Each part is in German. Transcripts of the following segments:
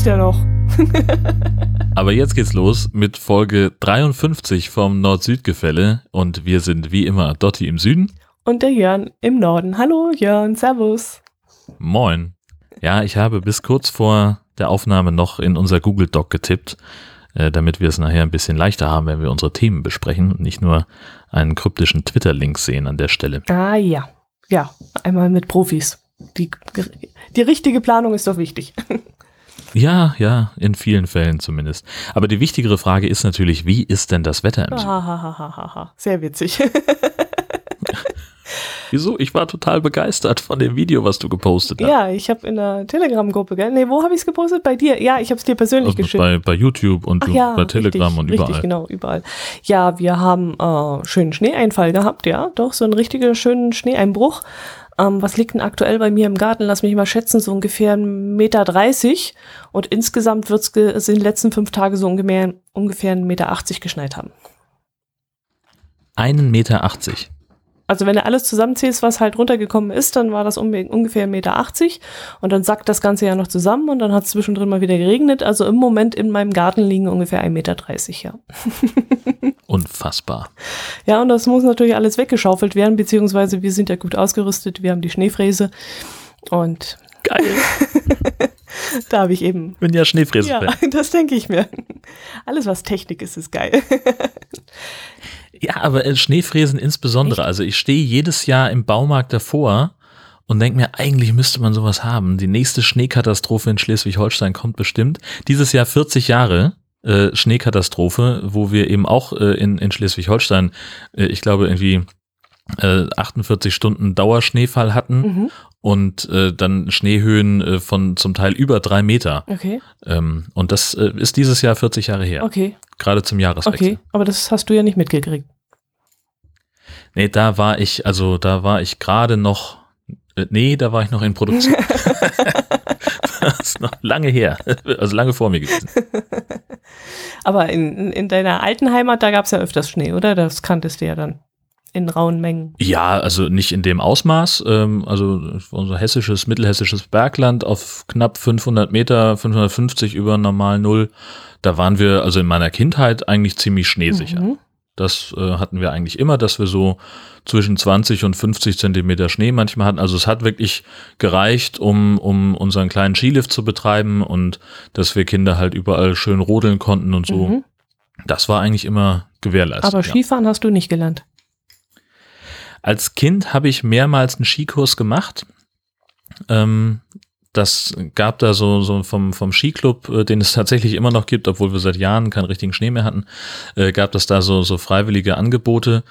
lebst ja noch. Aber jetzt geht's los mit Folge 53 vom Nord-Süd-Gefälle und wir sind wie immer Dotti im Süden. Und der Jörn im Norden. Hallo Jörn, Servus. Moin. Ja, ich habe bis kurz vor der Aufnahme noch in unser Google Doc getippt, äh, damit wir es nachher ein bisschen leichter haben, wenn wir unsere Themen besprechen und nicht nur einen kryptischen Twitter-Link sehen an der Stelle. Ah ja. Ja, einmal mit Profis. Die, die richtige Planung ist doch wichtig. Ja, ja, in vielen Fällen zumindest. Aber die wichtigere Frage ist natürlich, wie ist denn das Wetter im Süden? Hahaha, Sehr witzig. Wieso? Ich war total begeistert von dem Video, was du gepostet hast. ja, ich habe in der Telegram-Gruppe, gell? Nee, wo habe ich es gepostet? Bei dir? Ja, ich habe es dir persönlich Also geschickt. bei, bei YouTube und Ach ja, bei Telegram richtig, und überall. Richtig, genau, überall. Ja, wir haben äh, schönen Schneeeinfall gehabt, ja, doch, so einen richtigen schönen Schneeeinbruch. Ähm, was liegt denn aktuell bei mir im Garten? Lass mich mal schätzen, so ungefähr 1,30 Meter. Und insgesamt wird es in den letzten fünf Tagen so ungefähr, ungefähr 1,80 Meter geschneit haben. Einen Meter. Also wenn du alles zusammenzählst, was halt runtergekommen ist, dann war das um, ungefähr 1,80 Meter. achtzig. Und dann sackt das Ganze ja noch zusammen und dann hat es zwischendrin mal wieder geregnet. Also im Moment in meinem Garten liegen ungefähr 1,30 Meter, dreißig, ja. Unfassbar. Ja, und das muss natürlich alles weggeschaufelt werden, beziehungsweise wir sind ja gut ausgerüstet, wir haben die Schneefräse und Geil. da habe ich eben. Bin ja Schneefräse. Ja, das denke ich mir. Alles, was Technik ist, ist geil. Ja, aber äh, Schneefräsen insbesondere. Also ich stehe jedes Jahr im Baumarkt davor und denke mir, eigentlich müsste man sowas haben. Die nächste Schneekatastrophe in Schleswig-Holstein kommt bestimmt. Dieses Jahr 40 Jahre äh, Schneekatastrophe, wo wir eben auch äh, in, in Schleswig-Holstein, äh, ich glaube irgendwie äh, 48 Stunden Dauerschneefall hatten Mhm. und äh, dann Schneehöhen äh, von zum Teil über drei Meter. Okay, Ähm, und das äh, ist dieses Jahr 40 Jahre her, okay, gerade zum Jahreswechsel. okay. Aber das hast du ja nicht mitgekriegt. Nee, da war ich, also da war ich gerade noch, äh, nee, da war ich noch in Produktion. das ist noch lange her, also lange vor mir gewesen. Aber in, in- in deiner alten Heimat, da gab es ja öfters Schnee, oder? Das kanntest du ja dann in rauen Mengen. Ja, also nicht in dem Ausmaß, ähm, also unser hessisches, mittelhessisches Bergland auf knapp 500 Meter, 550 über normal Null, da waren wir also in meiner Kindheit eigentlich ziemlich schneesicher. Mhm. Das äh, hatten wir eigentlich immer, dass wir so zwischen 20 und 50 Zentimeter Schnee manchmal hatten. Also es hat wirklich gereicht, um, um unseren kleinen Skilift zu betreiben und dass wir Kinder halt überall schön rodeln konnten und so. Mhm. Das war eigentlich immer gewährleistet. Aber ja. Skifahren hast du nicht gelernt. Als Kind habe ich mehrmals einen Skikurs gemacht. Ähm, das gab da so, so vom, vom Skiclub, äh, den es tatsächlich immer noch gibt, obwohl wir seit Jahren keinen richtigen Schnee mehr hatten, äh, gab es da so, so freiwillige Angebote.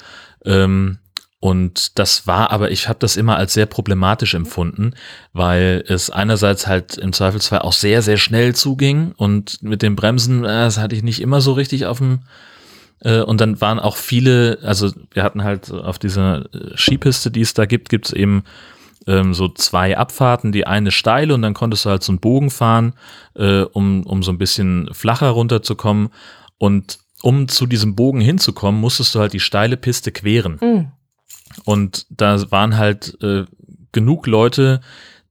Ähm, und das war aber, ich habe das immer als sehr problematisch empfunden, weil es einerseits halt im Zweifelsfall auch sehr, sehr schnell zuging und mit den Bremsen, äh, das hatte ich nicht immer so richtig auf dem, und dann waren auch viele, also wir hatten halt auf dieser äh, Skipiste, die es da gibt, gibt es eben ähm, so zwei Abfahrten, die eine steil und dann konntest du halt so einen Bogen fahren, äh, um, um so ein bisschen flacher runterzukommen. Und um zu diesem Bogen hinzukommen, musstest du halt die steile Piste queren. Mhm. Und da waren halt äh, genug Leute,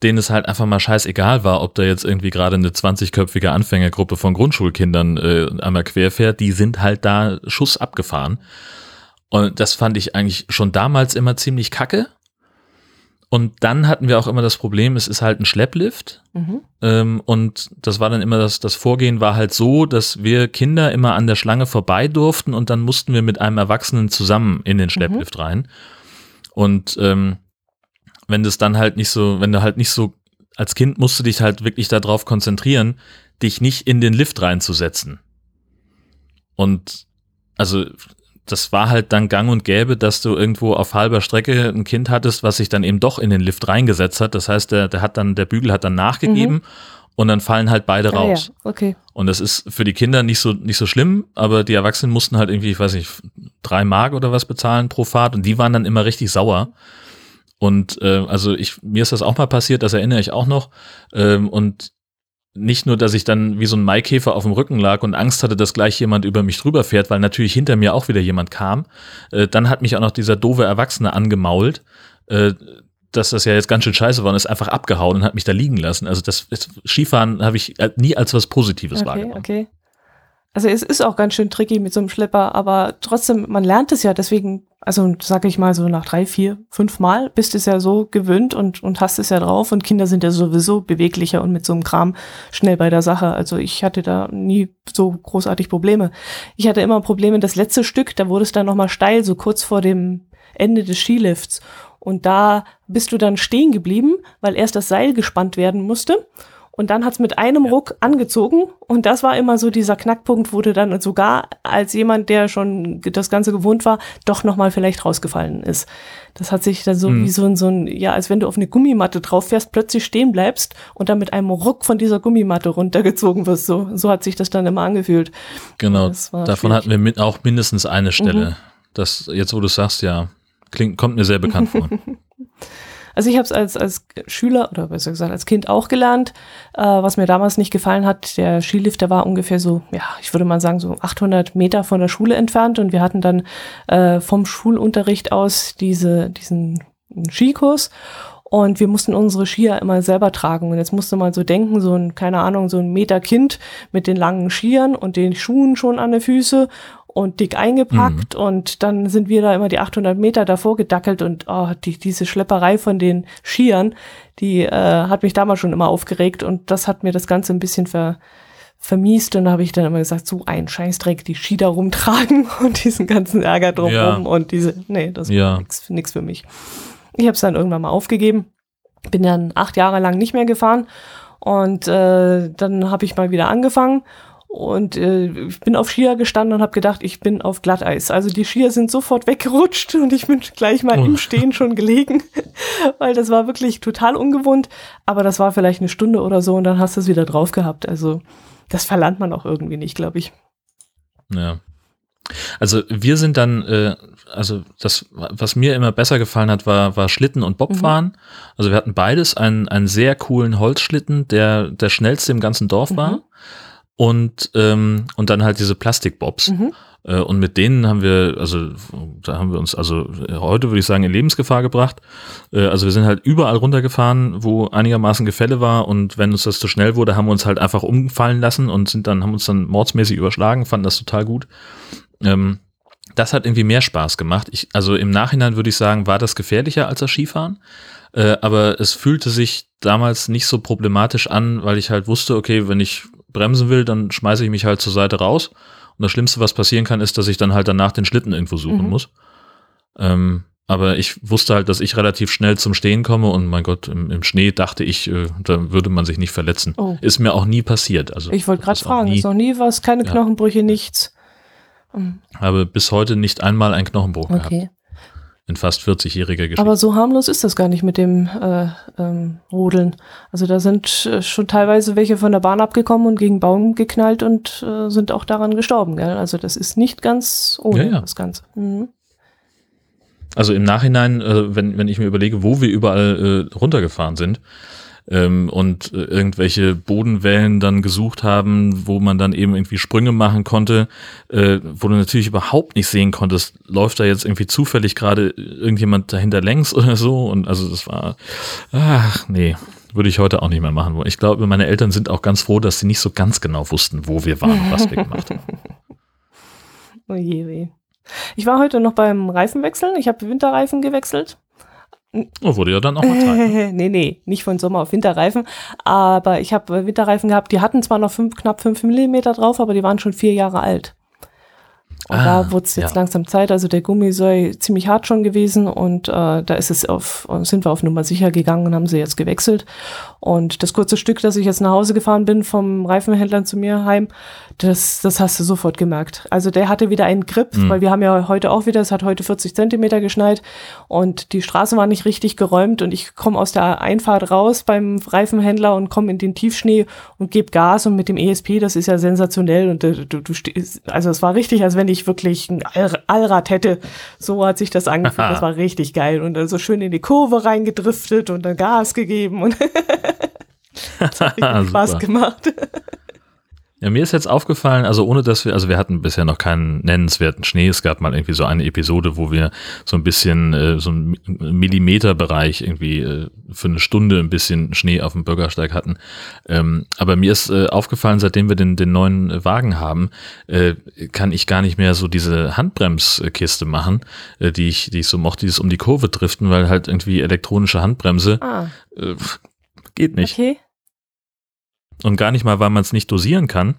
denen es halt einfach mal scheißegal war, ob da jetzt irgendwie gerade eine 20-köpfige Anfängergruppe von Grundschulkindern äh, einmal querfährt, die sind halt da Schuss abgefahren. Und das fand ich eigentlich schon damals immer ziemlich kacke. Und dann hatten wir auch immer das Problem, es ist halt ein Schlepplift. Mhm. Ähm, und das war dann immer das, das Vorgehen war halt so, dass wir Kinder immer an der Schlange vorbei durften und dann mussten wir mit einem Erwachsenen zusammen in den Schlepplift rein. Und ähm, wenn das dann halt nicht so, wenn du halt nicht so, als Kind musst du dich halt wirklich darauf konzentrieren, dich nicht in den Lift reinzusetzen. Und also das war halt dann gang und gäbe, dass du irgendwo auf halber Strecke ein Kind hattest, was sich dann eben doch in den Lift reingesetzt hat. Das heißt, der, der hat dann, der Bügel hat dann nachgegeben und dann fallen halt beide Ah, raus. ja. Okay. Und das ist für die Kinder nicht so, nicht so schlimm, aber die Erwachsenen mussten halt irgendwie, ich weiß nicht, drei Mark oder was bezahlen pro Fahrt und die waren dann immer richtig sauer. Und äh, also ich, mir ist das auch mal passiert, das erinnere ich auch noch. Ähm, und nicht nur, dass ich dann wie so ein Maikäfer auf dem Rücken lag und Angst hatte, dass gleich jemand über mich drüber fährt, weil natürlich hinter mir auch wieder jemand kam. Äh, dann hat mich auch noch dieser doofe Erwachsene angemault. Äh, dass das ja jetzt ganz schön scheiße war und ist einfach abgehauen und hat mich da liegen lassen. Also das, das Skifahren habe ich nie als was Positives Okay, wahrgenommen. okay. Also es ist auch ganz schön tricky mit so einem Schlepper, aber trotzdem, man lernt es ja, deswegen, also sag ich mal so nach drei, vier, fünf Mal bist es ja so gewöhnt und, und hast es ja drauf und Kinder sind ja sowieso beweglicher und mit so einem Kram schnell bei der Sache. Also ich hatte da nie so großartig Probleme. Ich hatte immer Probleme, das letzte Stück, da wurde es dann nochmal steil, so kurz vor dem Ende des Skilifts. Und da bist du dann stehen geblieben, weil erst das Seil gespannt werden musste. Und dann hat's mit einem Ruck angezogen. Und das war immer so dieser Knackpunkt, wo du dann sogar als jemand, der schon das Ganze gewohnt war, doch nochmal vielleicht rausgefallen ist. Das hat sich dann so Hm. wie so ein, so ein, ja, als wenn du auf eine Gummimatte drauf fährst, plötzlich stehen bleibst und dann mit einem Ruck von dieser Gummimatte runtergezogen wirst. So, so hat sich das dann immer angefühlt. Genau, davon schwierig. Mhm. hatten wir mit, auch mindestens eine Stelle. Das, jetzt wo du sagst, ja, klingt, kommt mir sehr bekannt vor. Also ich habe es als, als Schüler oder besser gesagt als Kind auch gelernt. Äh, was mir damals nicht gefallen hat, der Skilift, der war ungefähr so, ja, ich würde mal sagen so 800 Meter von der Schule entfernt und wir hatten dann äh, vom Schulunterricht aus diese, diesen Skikurs und wir mussten unsere Skier immer selber tragen. Und jetzt musste man so denken, so ein, keine Ahnung, so ein Meter Kind mit den langen Skiern und den Schuhen schon an den Füße und dick eingepackt. Und dann sind wir da immer die 800 Meter davor gedackelt und oh, die, diese Schlepperei von den Skiern, die äh, hat mich damals schon immer aufgeregt und das hat mir das Ganze ein bisschen ver, vermiest und da habe ich dann immer gesagt, so ein Scheißdreck, die Ski da rumtragen und diesen ganzen Ärger drumherum Ja. und diese, nee, das Ja. war nix, nix für mich. Ich habe es dann irgendwann mal aufgegeben, bin dann acht Jahre lang nicht mehr gefahren und äh, dann habe ich mal wieder angefangen und äh, ich bin auf Skier gestanden und habe gedacht, ich bin auf Glatteis. Also die Skier sind sofort weggerutscht und ich bin gleich mal Oh. im Stehen schon gelegen, weil das war wirklich total ungewohnt. Aber das war vielleicht eine Stunde oder so und dann hast du es wieder drauf gehabt. Also das verlernt man auch irgendwie nicht, glaube ich. Ja. Also wir sind dann, äh, also das, was mir immer besser gefallen hat, war, war Schlitten und Bobfahren. Also wir hatten beides, einen, einen sehr coolen Holzschlitten, der der schnellste im ganzen Dorf war. Und, ähm, und dann halt diese Plastikbobs. Mhm. Äh, und mit denen haben wir, also da haben wir uns, also äh, heute würde ich sagen, in Lebensgefahr gebracht. Äh, also wir sind halt überall runtergefahren, wo einigermaßen Gefälle war und wenn uns das zu schnell wurde, haben wir uns halt einfach umfallen lassen und sind dann, haben uns dann mordsmäßig überschlagen, fanden das total gut. Ähm, das hat irgendwie mehr Spaß gemacht. Ich, also im Nachhinein würde ich sagen, war das gefährlicher als das Skifahren. Äh, aber es fühlte sich damals nicht so problematisch an, weil ich halt wusste, okay, wenn ich bremsen will, dann schmeiße ich mich halt zur Seite raus. Und das Schlimmste, was passieren kann, ist, dass ich dann halt danach den Schlitten irgendwo suchen Mhm. muss. Ähm, aber ich wusste halt, dass ich relativ schnell zum Stehen komme und mein Gott, im, im Schnee dachte ich, äh, da würde man sich nicht verletzen. Oh. Ist mir auch nie passiert. Also Ich wollte gerade fragen, nie- ist noch nie was, keine Ja. Knochenbrüche, nichts. Hm, habe bis heute nicht einmal einen Knochenbruch gehabt. In fast 40-jähriger Geschichte. Aber so harmlos ist das gar nicht mit dem äh, ähm, Rodeln. Also da sind äh, schon teilweise welche von der Bahn abgekommen und gegen Baum geknallt und äh, sind auch daran gestorben. Gell? Also das ist nicht ganz ohne Ja, ja. das Ganze. Mhm. Also im Nachhinein, äh, wenn, wenn ich mir überlege, wo wir überall äh, runtergefahren sind ähm, und äh, irgendwelche Bodenwellen dann gesucht haben, wo man dann eben irgendwie Sprünge machen konnte, äh, wo du natürlich überhaupt nicht sehen konntest, läuft da jetzt irgendwie zufällig gerade irgendjemand dahinter längs oder so und also das war, ach nee, würde ich heute auch nicht mehr machen. Ich glaube, meine Eltern sind auch ganz froh, dass sie nicht so ganz genau wussten, wo wir waren und was wir gemacht haben. Oh je, weh. Ich war heute noch beim Reifenwechseln. Ich habe Winterreifen gewechselt. Oh, wurde ja dann auch mal Zeit. ne? nee, nee, nicht von Sommer auf Winterreifen. Aber ich habe Winterreifen gehabt, die hatten zwar noch fünf, knapp fünf Millimeter drauf, aber die waren schon vier Jahre alt. Und Ah, da wurde es jetzt ja. langsam Zeit. Also der Gummi sei ziemlich hart schon gewesen und äh, da ist es auf, sind wir auf Nummer sicher gegangen und haben sie jetzt gewechselt. Und das kurze Stück, das ich jetzt nach Hause gefahren bin vom Reifenhändler zu mir heim, das, das hast du sofort gemerkt. Also der hatte wieder einen Grip, Mhm. weil wir haben ja heute auch wieder, es hat heute 40 Zentimeter geschneit und die Straße war nicht richtig geräumt und ich komme aus der Einfahrt raus beim Reifenhändler und komme in den Tiefschnee und gebe Gas und mit dem ESP, das ist ja sensationell und äh, du, du stehst, also es war richtig, als wenn ich wirklich ein All Allrad hätte. So hat sich das angefühlt, das war richtig geil und dann so schön in die Kurve reingedriftet und dann Gas gegeben und das hat richtig Spaß gemacht. Ja, mir ist jetzt aufgefallen, also ohne dass wir, also wir hatten bisher noch keinen nennenswerten Schnee. Es gab mal irgendwie so eine Episode, wo wir so ein bisschen, äh, so einen Millimeterbereich irgendwie äh, für eine Stunde ein bisschen Schnee auf dem Bürgersteig hatten. Ähm, aber mir ist äh, aufgefallen, seitdem wir den, den neuen Wagen haben, äh, kann ich gar nicht mehr so diese Handbremskiste machen, äh, die ich, die ich so mochte, dieses um die Kurve driften, weil halt irgendwie elektronische Handbremse Ah, äh, geht nicht. okay. Und gar nicht mal, weil man es nicht dosieren kann,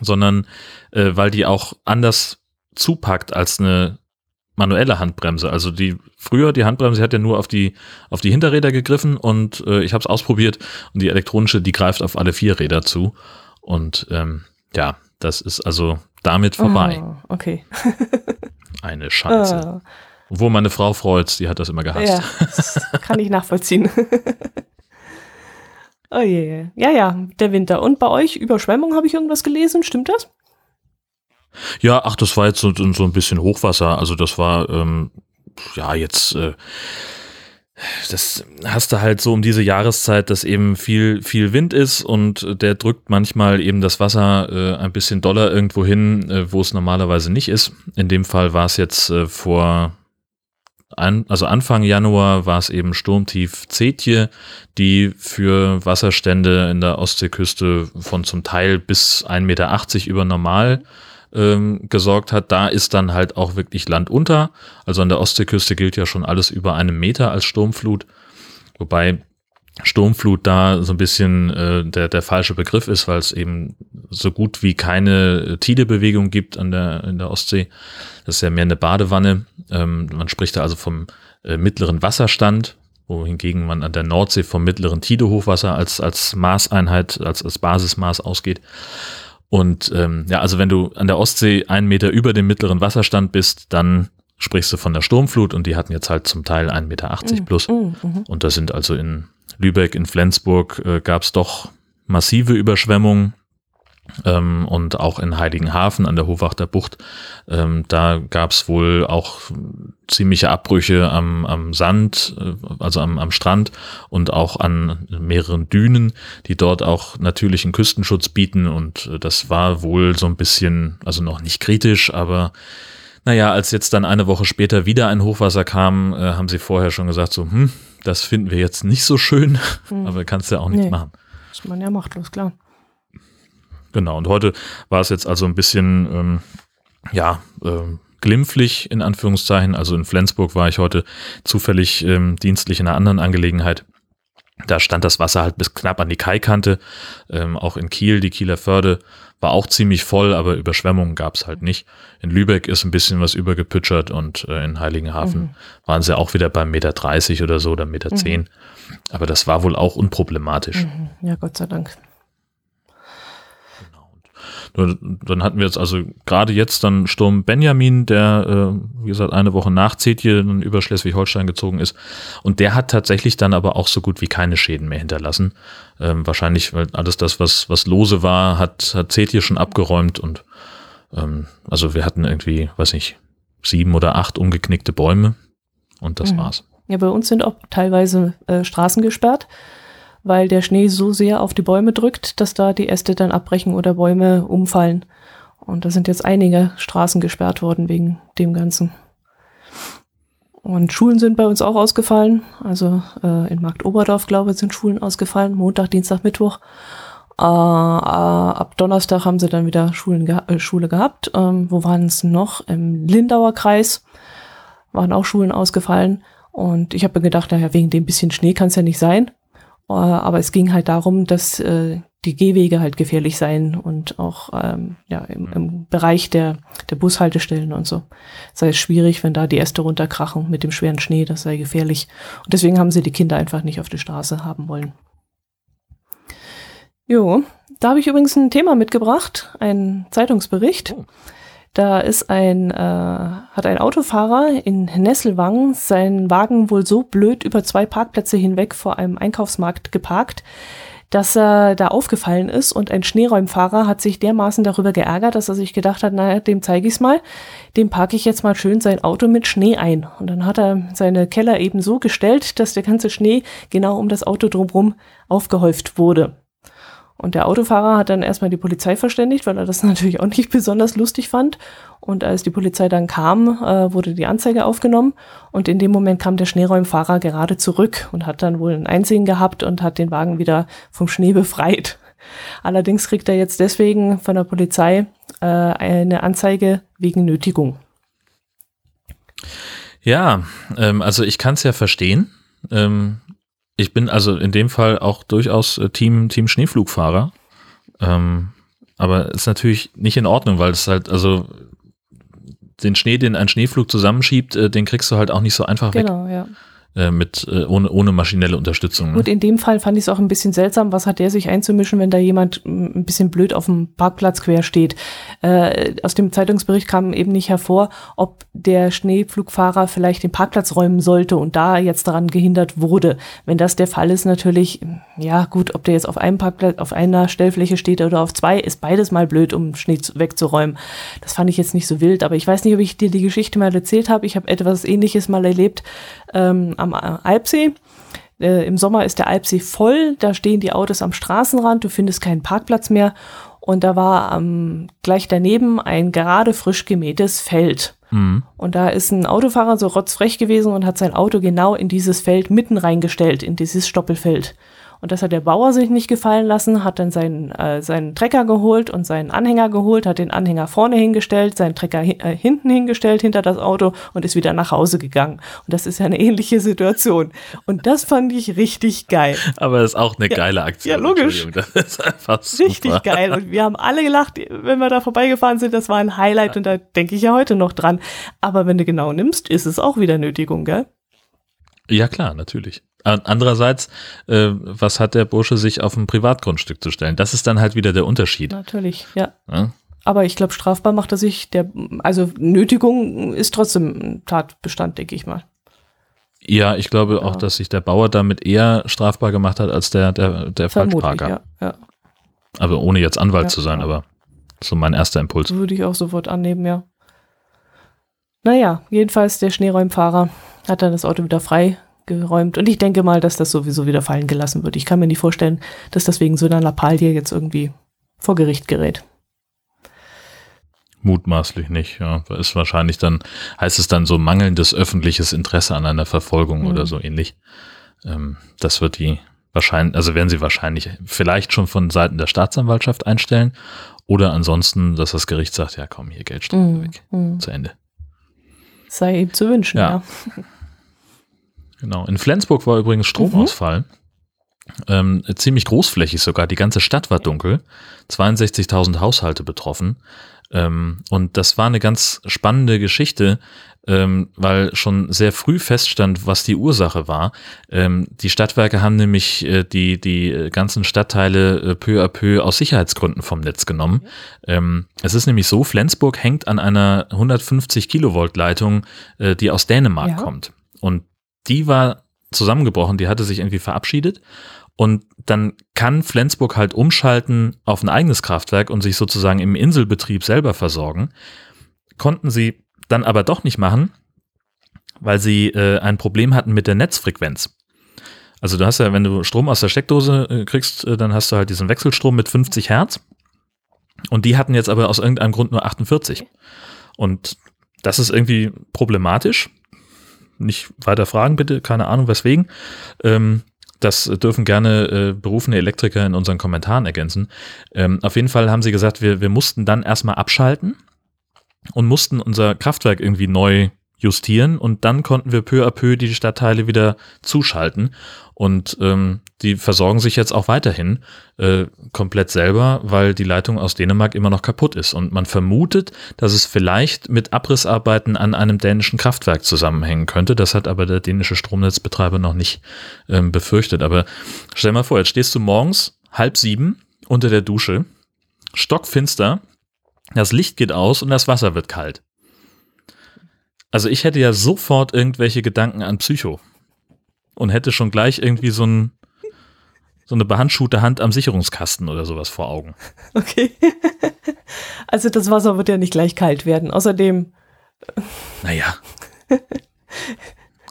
sondern äh, weil die auch anders zupackt als eine manuelle Handbremse. Also die früher die Handbremse hat ja nur auf die auf die Hinterräder gegriffen und äh, ich habe es ausprobiert und die elektronische die greift auf alle vier Räder zu und ähm, ja das ist also damit vorbei Ah, okay. eine Scheiße. Ah, Obwohl meine Frau freut, die hat das immer gehasst. ja, das kann ich nachvollziehen. oh je. Ja, ja, der Winter. Und bei euch Überschwemmung habe ich irgendwas gelesen, stimmt das? Ja, ach, das war jetzt so, so ein bisschen Hochwasser. Also das war, ähm, ja, jetzt, äh, das hast du halt so um diese Jahreszeit, dass eben viel, viel Wind ist und der drückt manchmal eben das Wasser äh, ein bisschen doller irgendwo hin, äh, wo es normalerweise nicht ist. In dem Fall war es jetzt äh, vor, an, also Anfang Januar war es eben Sturmtief Zetje, die für Wasserstände in der Ostseeküste von zum Teil bis 1,80 Meter über normal ähm, gesorgt hat, da ist dann halt auch wirklich Land unter. Also an der Ostseeküste gilt ja schon alles über einem Meter als Sturmflut. Wobei Sturmflut da so ein bisschen äh, der, der falsche Begriff ist, weil es eben so gut wie keine Tidebewegung gibt an der, in der Ostsee. Das ist ja mehr eine Badewanne. Ähm, man spricht da also vom äh, mittleren Wasserstand, wohingegen man an der Nordsee vom mittleren Tidehochwasser als, als Maßeinheit, als, als Basismaß ausgeht. Und ähm, ja, also wenn du an der Ostsee einen Meter über dem mittleren Wasserstand bist, dann sprichst du von der Sturmflut und die hatten jetzt halt zum Teil 1,80 Meter plus. Mm, mhm. Und da sind also in Lübeck, in Flensburg äh, gab es doch massive Überschwemmungen. Ähm, und auch in Heiligenhafen an der Hofachter Bucht, ähm, da gab es wohl auch ziemliche Abbrüche am, am Sand, äh, also am, am Strand und auch an mehreren Dünen, die dort auch natürlichen Küstenschutz bieten. Und äh, das war wohl so ein bisschen, also noch nicht kritisch, aber naja, als jetzt dann eine Woche später wieder ein Hochwasser kam, äh, haben sie vorher schon gesagt, so, hm, das finden wir jetzt nicht so schön, Hm. aber kannst ja auch nichts Nee. machen. Ist man ja machtlos, klar. Genau, und heute war es jetzt also ein bisschen, ähm, ja, ähm, glimpflich in Anführungszeichen. Also in Flensburg war ich heute zufällig ähm, dienstlich in einer anderen Angelegenheit. Da stand das Wasser halt bis knapp an die Kaikante. Ähm, auch in Kiel, die Kieler Förde, war auch ziemlich voll, aber Überschwemmungen gab es halt nicht. In Lübeck ist ein bisschen was übergepütschert und äh, in Heiligenhafen Mhm. waren sie auch wieder beim Meter 30 oder so oder Meter 10. Aber das war wohl auch unproblematisch. Mhm. Ja, Gott sei Dank. Nur Dann hatten wir jetzt also gerade jetzt dann Sturm Benjamin, der, äh, wie gesagt, eine Woche nach Zetje dann über Schleswig-Holstein gezogen ist. Und der hat tatsächlich dann aber auch so gut wie keine Schäden mehr hinterlassen. Ähm, wahrscheinlich, weil alles das, was, was lose war, hat, hat Zetje schon abgeräumt und ähm, also wir hatten irgendwie, weiß nicht, sieben oder acht umgeknickte Bäume und das Mhm. war's. Ja, bei uns sind auch teilweise äh, Straßen gesperrt, weil der Schnee so sehr auf die Bäume drückt, dass da die Äste dann abbrechen oder Bäume umfallen. Und da sind jetzt einige Straßen gesperrt worden wegen dem Ganzen. Und Schulen sind bei uns auch ausgefallen. Also äh, in Marktoberdorf, glaube ich, sind Schulen ausgefallen. Montag, Dienstag, Mittwoch. Äh, äh, ab Donnerstag haben sie dann wieder Schulen geha äh, Schule gehabt. Ähm, wo waren es noch? Im Lindauer Kreis waren auch Schulen ausgefallen. Und ich habe mir gedacht, naja, wegen dem bisschen Schnee kann es ja nicht sein. Äh, aber es ging halt darum, dass äh, die Gehwege halt gefährlich seien und auch ähm, ja, im, im Bereich der, der Bushaltestellen und so. Sei es schwierig, wenn da die Äste runterkrachen mit dem schweren Schnee, das sei gefährlich. Und deswegen haben sie die Kinder einfach nicht auf die Straße haben wollen. Jo, da habe ich übrigens ein Thema mitgebracht, einen Zeitungsbericht. Oh. Da ist ein, äh, hat ein Autofahrer in Nesselwang seinen Wagen wohl so blöd über zwei Parkplätze hinweg vor einem Einkaufsmarkt geparkt, dass er da aufgefallen ist und ein Schneeräumfahrer hat sich dermaßen darüber geärgert, dass er sich gedacht hat, naja, dem zeige ich's mal, dem parke ich jetzt mal schön sein Auto mit Schnee ein. Und dann hat er seine Keller eben so gestellt, dass der ganze Schnee genau um das Auto drumherum aufgehäuft wurde. Und der Autofahrer hat dann erstmal die Polizei verständigt, weil er das natürlich auch nicht besonders lustig fand. Und als die Polizei dann kam, äh, wurde die Anzeige aufgenommen. Und in dem Moment kam der Schneeräumfahrer gerade zurück und hat dann wohl ein Einsehen gehabt und hat den Wagen wieder vom Schnee befreit. Allerdings kriegt er jetzt deswegen von der Polizei äh, eine Anzeige wegen Nötigung. Ja, ähm, also ich kann es ja verstehen. Ähm, ich bin also in dem Fall auch durchaus äh, Team, Team Schneeflugfahrer. Ähm, aber ist natürlich nicht in Ordnung, weil es halt, also den Schnee, den ein Schneeflug zusammenschiebt, äh, den kriegst du halt auch nicht so einfach genau, weg. Genau, ja. Äh, mit, äh, ohne, ohne maschinelle Unterstützung. Ne? Gut, in dem Fall fand ich es auch ein bisschen seltsam, was hat der sich einzumischen, wenn da jemand ein bisschen blöd auf dem Parkplatz quer steht. Äh, aus dem Zeitungsbericht kam eben nicht hervor, ob der Schneepflugfahrer vielleicht den Parkplatz räumen sollte und da jetzt daran gehindert wurde. Wenn das der Fall ist, natürlich, ja gut, ob der jetzt auf einem Parkplatz, auf einer Stellfläche steht oder auf zwei, ist beides mal blöd, um Schnee wegzuräumen. Das fand ich jetzt nicht so wild, aber ich weiß nicht, ob ich dir die Geschichte mal erzählt habe. Ich habe etwas ähnliches mal erlebt. Ähm, am Alpsee. Äh, Im Sommer ist der Alpsee voll, da stehen die Autos am Straßenrand, du findest keinen Parkplatz mehr. Und da war ähm, gleich daneben ein gerade frisch gemähtes Feld. Mhm. Und da ist ein Autofahrer so rotzfrech gewesen und hat sein Auto genau in dieses Feld mitten reingestellt, in dieses Stoppelfeld. Und das hat der Bauer sich nicht gefallen lassen, hat dann seinen, äh, seinen Trecker geholt und seinen Anhänger geholt, hat den Anhänger vorne hingestellt, seinen Trecker hi äh, hinten hingestellt hinter das Auto und ist wieder nach Hause gegangen. Und das ist ja eine ähnliche Situation. Und das fand ich richtig geil. Aber das ist auch eine ja, geile Aktion. Ja, logisch. Das ist einfach super. Richtig geil. Und wir haben alle gelacht, wenn wir da vorbeigefahren sind. Das war ein Highlight und da denke ich ja heute noch dran. Aber wenn du genau nimmst, ist es auch wieder Nötigung, gell? Ja, klar, natürlich. Andererseits, äh, was hat der Bursche sich auf ein Privatgrundstück zu stellen? Das ist dann halt wieder der Unterschied. Natürlich, ja. ja? Aber ich glaube, strafbar macht er sich, der, also Nötigung ist trotzdem ein Tatbestand, denke ich mal. Ja, ich glaube ja. auch, dass sich der Bauer damit eher strafbar gemacht hat als der, der, der Falschparker. Ja, ja. Aber ohne jetzt Anwalt ja, zu sein, aber so mein erster Impuls. Würde ich auch sofort annehmen, ja. Naja, jedenfalls der Schneeräumfahrer hat dann das Auto wieder frei geräumt. Und ich denke mal, dass das sowieso wieder fallen gelassen wird. Ich kann mir nicht vorstellen, dass das wegen so einer Lappalie jetzt irgendwie vor Gericht gerät. Mutmaßlich nicht, ja. Ist wahrscheinlich dann, heißt es dann so mangelndes öffentliches Interesse an einer Verfolgung mhm. oder so ähnlich. Ähm, das wird die wahrscheinlich, also werden sie wahrscheinlich vielleicht schon von Seiten der Staatsanwaltschaft einstellen oder ansonsten, dass das Gericht sagt, ja komm, hier Geldstrafe mhm. weg. Mhm. Zu Ende. Sei ihm zu wünschen, ja. ja. Genau. In Flensburg war übrigens Stromausfall. Mhm. Ähm, ziemlich großflächig sogar. Die ganze Stadt war dunkel. 62.000 Haushalte betroffen. Ähm, und das war eine ganz spannende Geschichte, ähm, weil schon sehr früh feststand, was die Ursache war. Ähm, die Stadtwerke haben nämlich äh, die, die ganzen Stadtteile äh, peu à peu aus Sicherheitsgründen vom Netz genommen. Ähm, es ist nämlich so, Flensburg hängt an einer 150 Kilovolt Leitung, äh, die aus Dänemark ja. kommt. Und die war zusammengebrochen, die hatte sich irgendwie verabschiedet. Und dann kann Flensburg halt umschalten auf ein eigenes Kraftwerk und sich sozusagen im Inselbetrieb selber versorgen. Konnten sie dann aber doch nicht machen, weil sie äh, ein Problem hatten mit der Netzfrequenz. Also du hast ja, wenn du Strom aus der Steckdose äh, kriegst, äh, dann hast du halt diesen Wechselstrom mit 50 Hertz. Und die hatten jetzt aber aus irgendeinem Grund nur 48. Und das ist irgendwie problematisch nicht weiter fragen, bitte. Keine Ahnung, weswegen. Ähm, das dürfen gerne äh, berufene Elektriker in unseren Kommentaren ergänzen. Ähm, auf jeden Fall haben sie gesagt, wir, wir mussten dann erstmal abschalten und mussten unser Kraftwerk irgendwie neu justieren und dann konnten wir peu à peu die Stadtteile wieder zuschalten. Und ähm, die versorgen sich jetzt auch weiterhin äh, komplett selber, weil die Leitung aus Dänemark immer noch kaputt ist. Und man vermutet, dass es vielleicht mit Abrissarbeiten an einem dänischen Kraftwerk zusammenhängen könnte. Das hat aber der dänische Stromnetzbetreiber noch nicht ähm, befürchtet. Aber stell mal vor, jetzt stehst du morgens halb sieben unter der Dusche, stockfinster, das Licht geht aus und das Wasser wird kalt. Also ich hätte ja sofort irgendwelche Gedanken an Psycho und hätte schon gleich irgendwie so, ein, so eine behandschuhte Hand am Sicherungskasten oder sowas vor Augen. Okay. Also das Wasser wird ja nicht gleich kalt werden. Außerdem. Naja.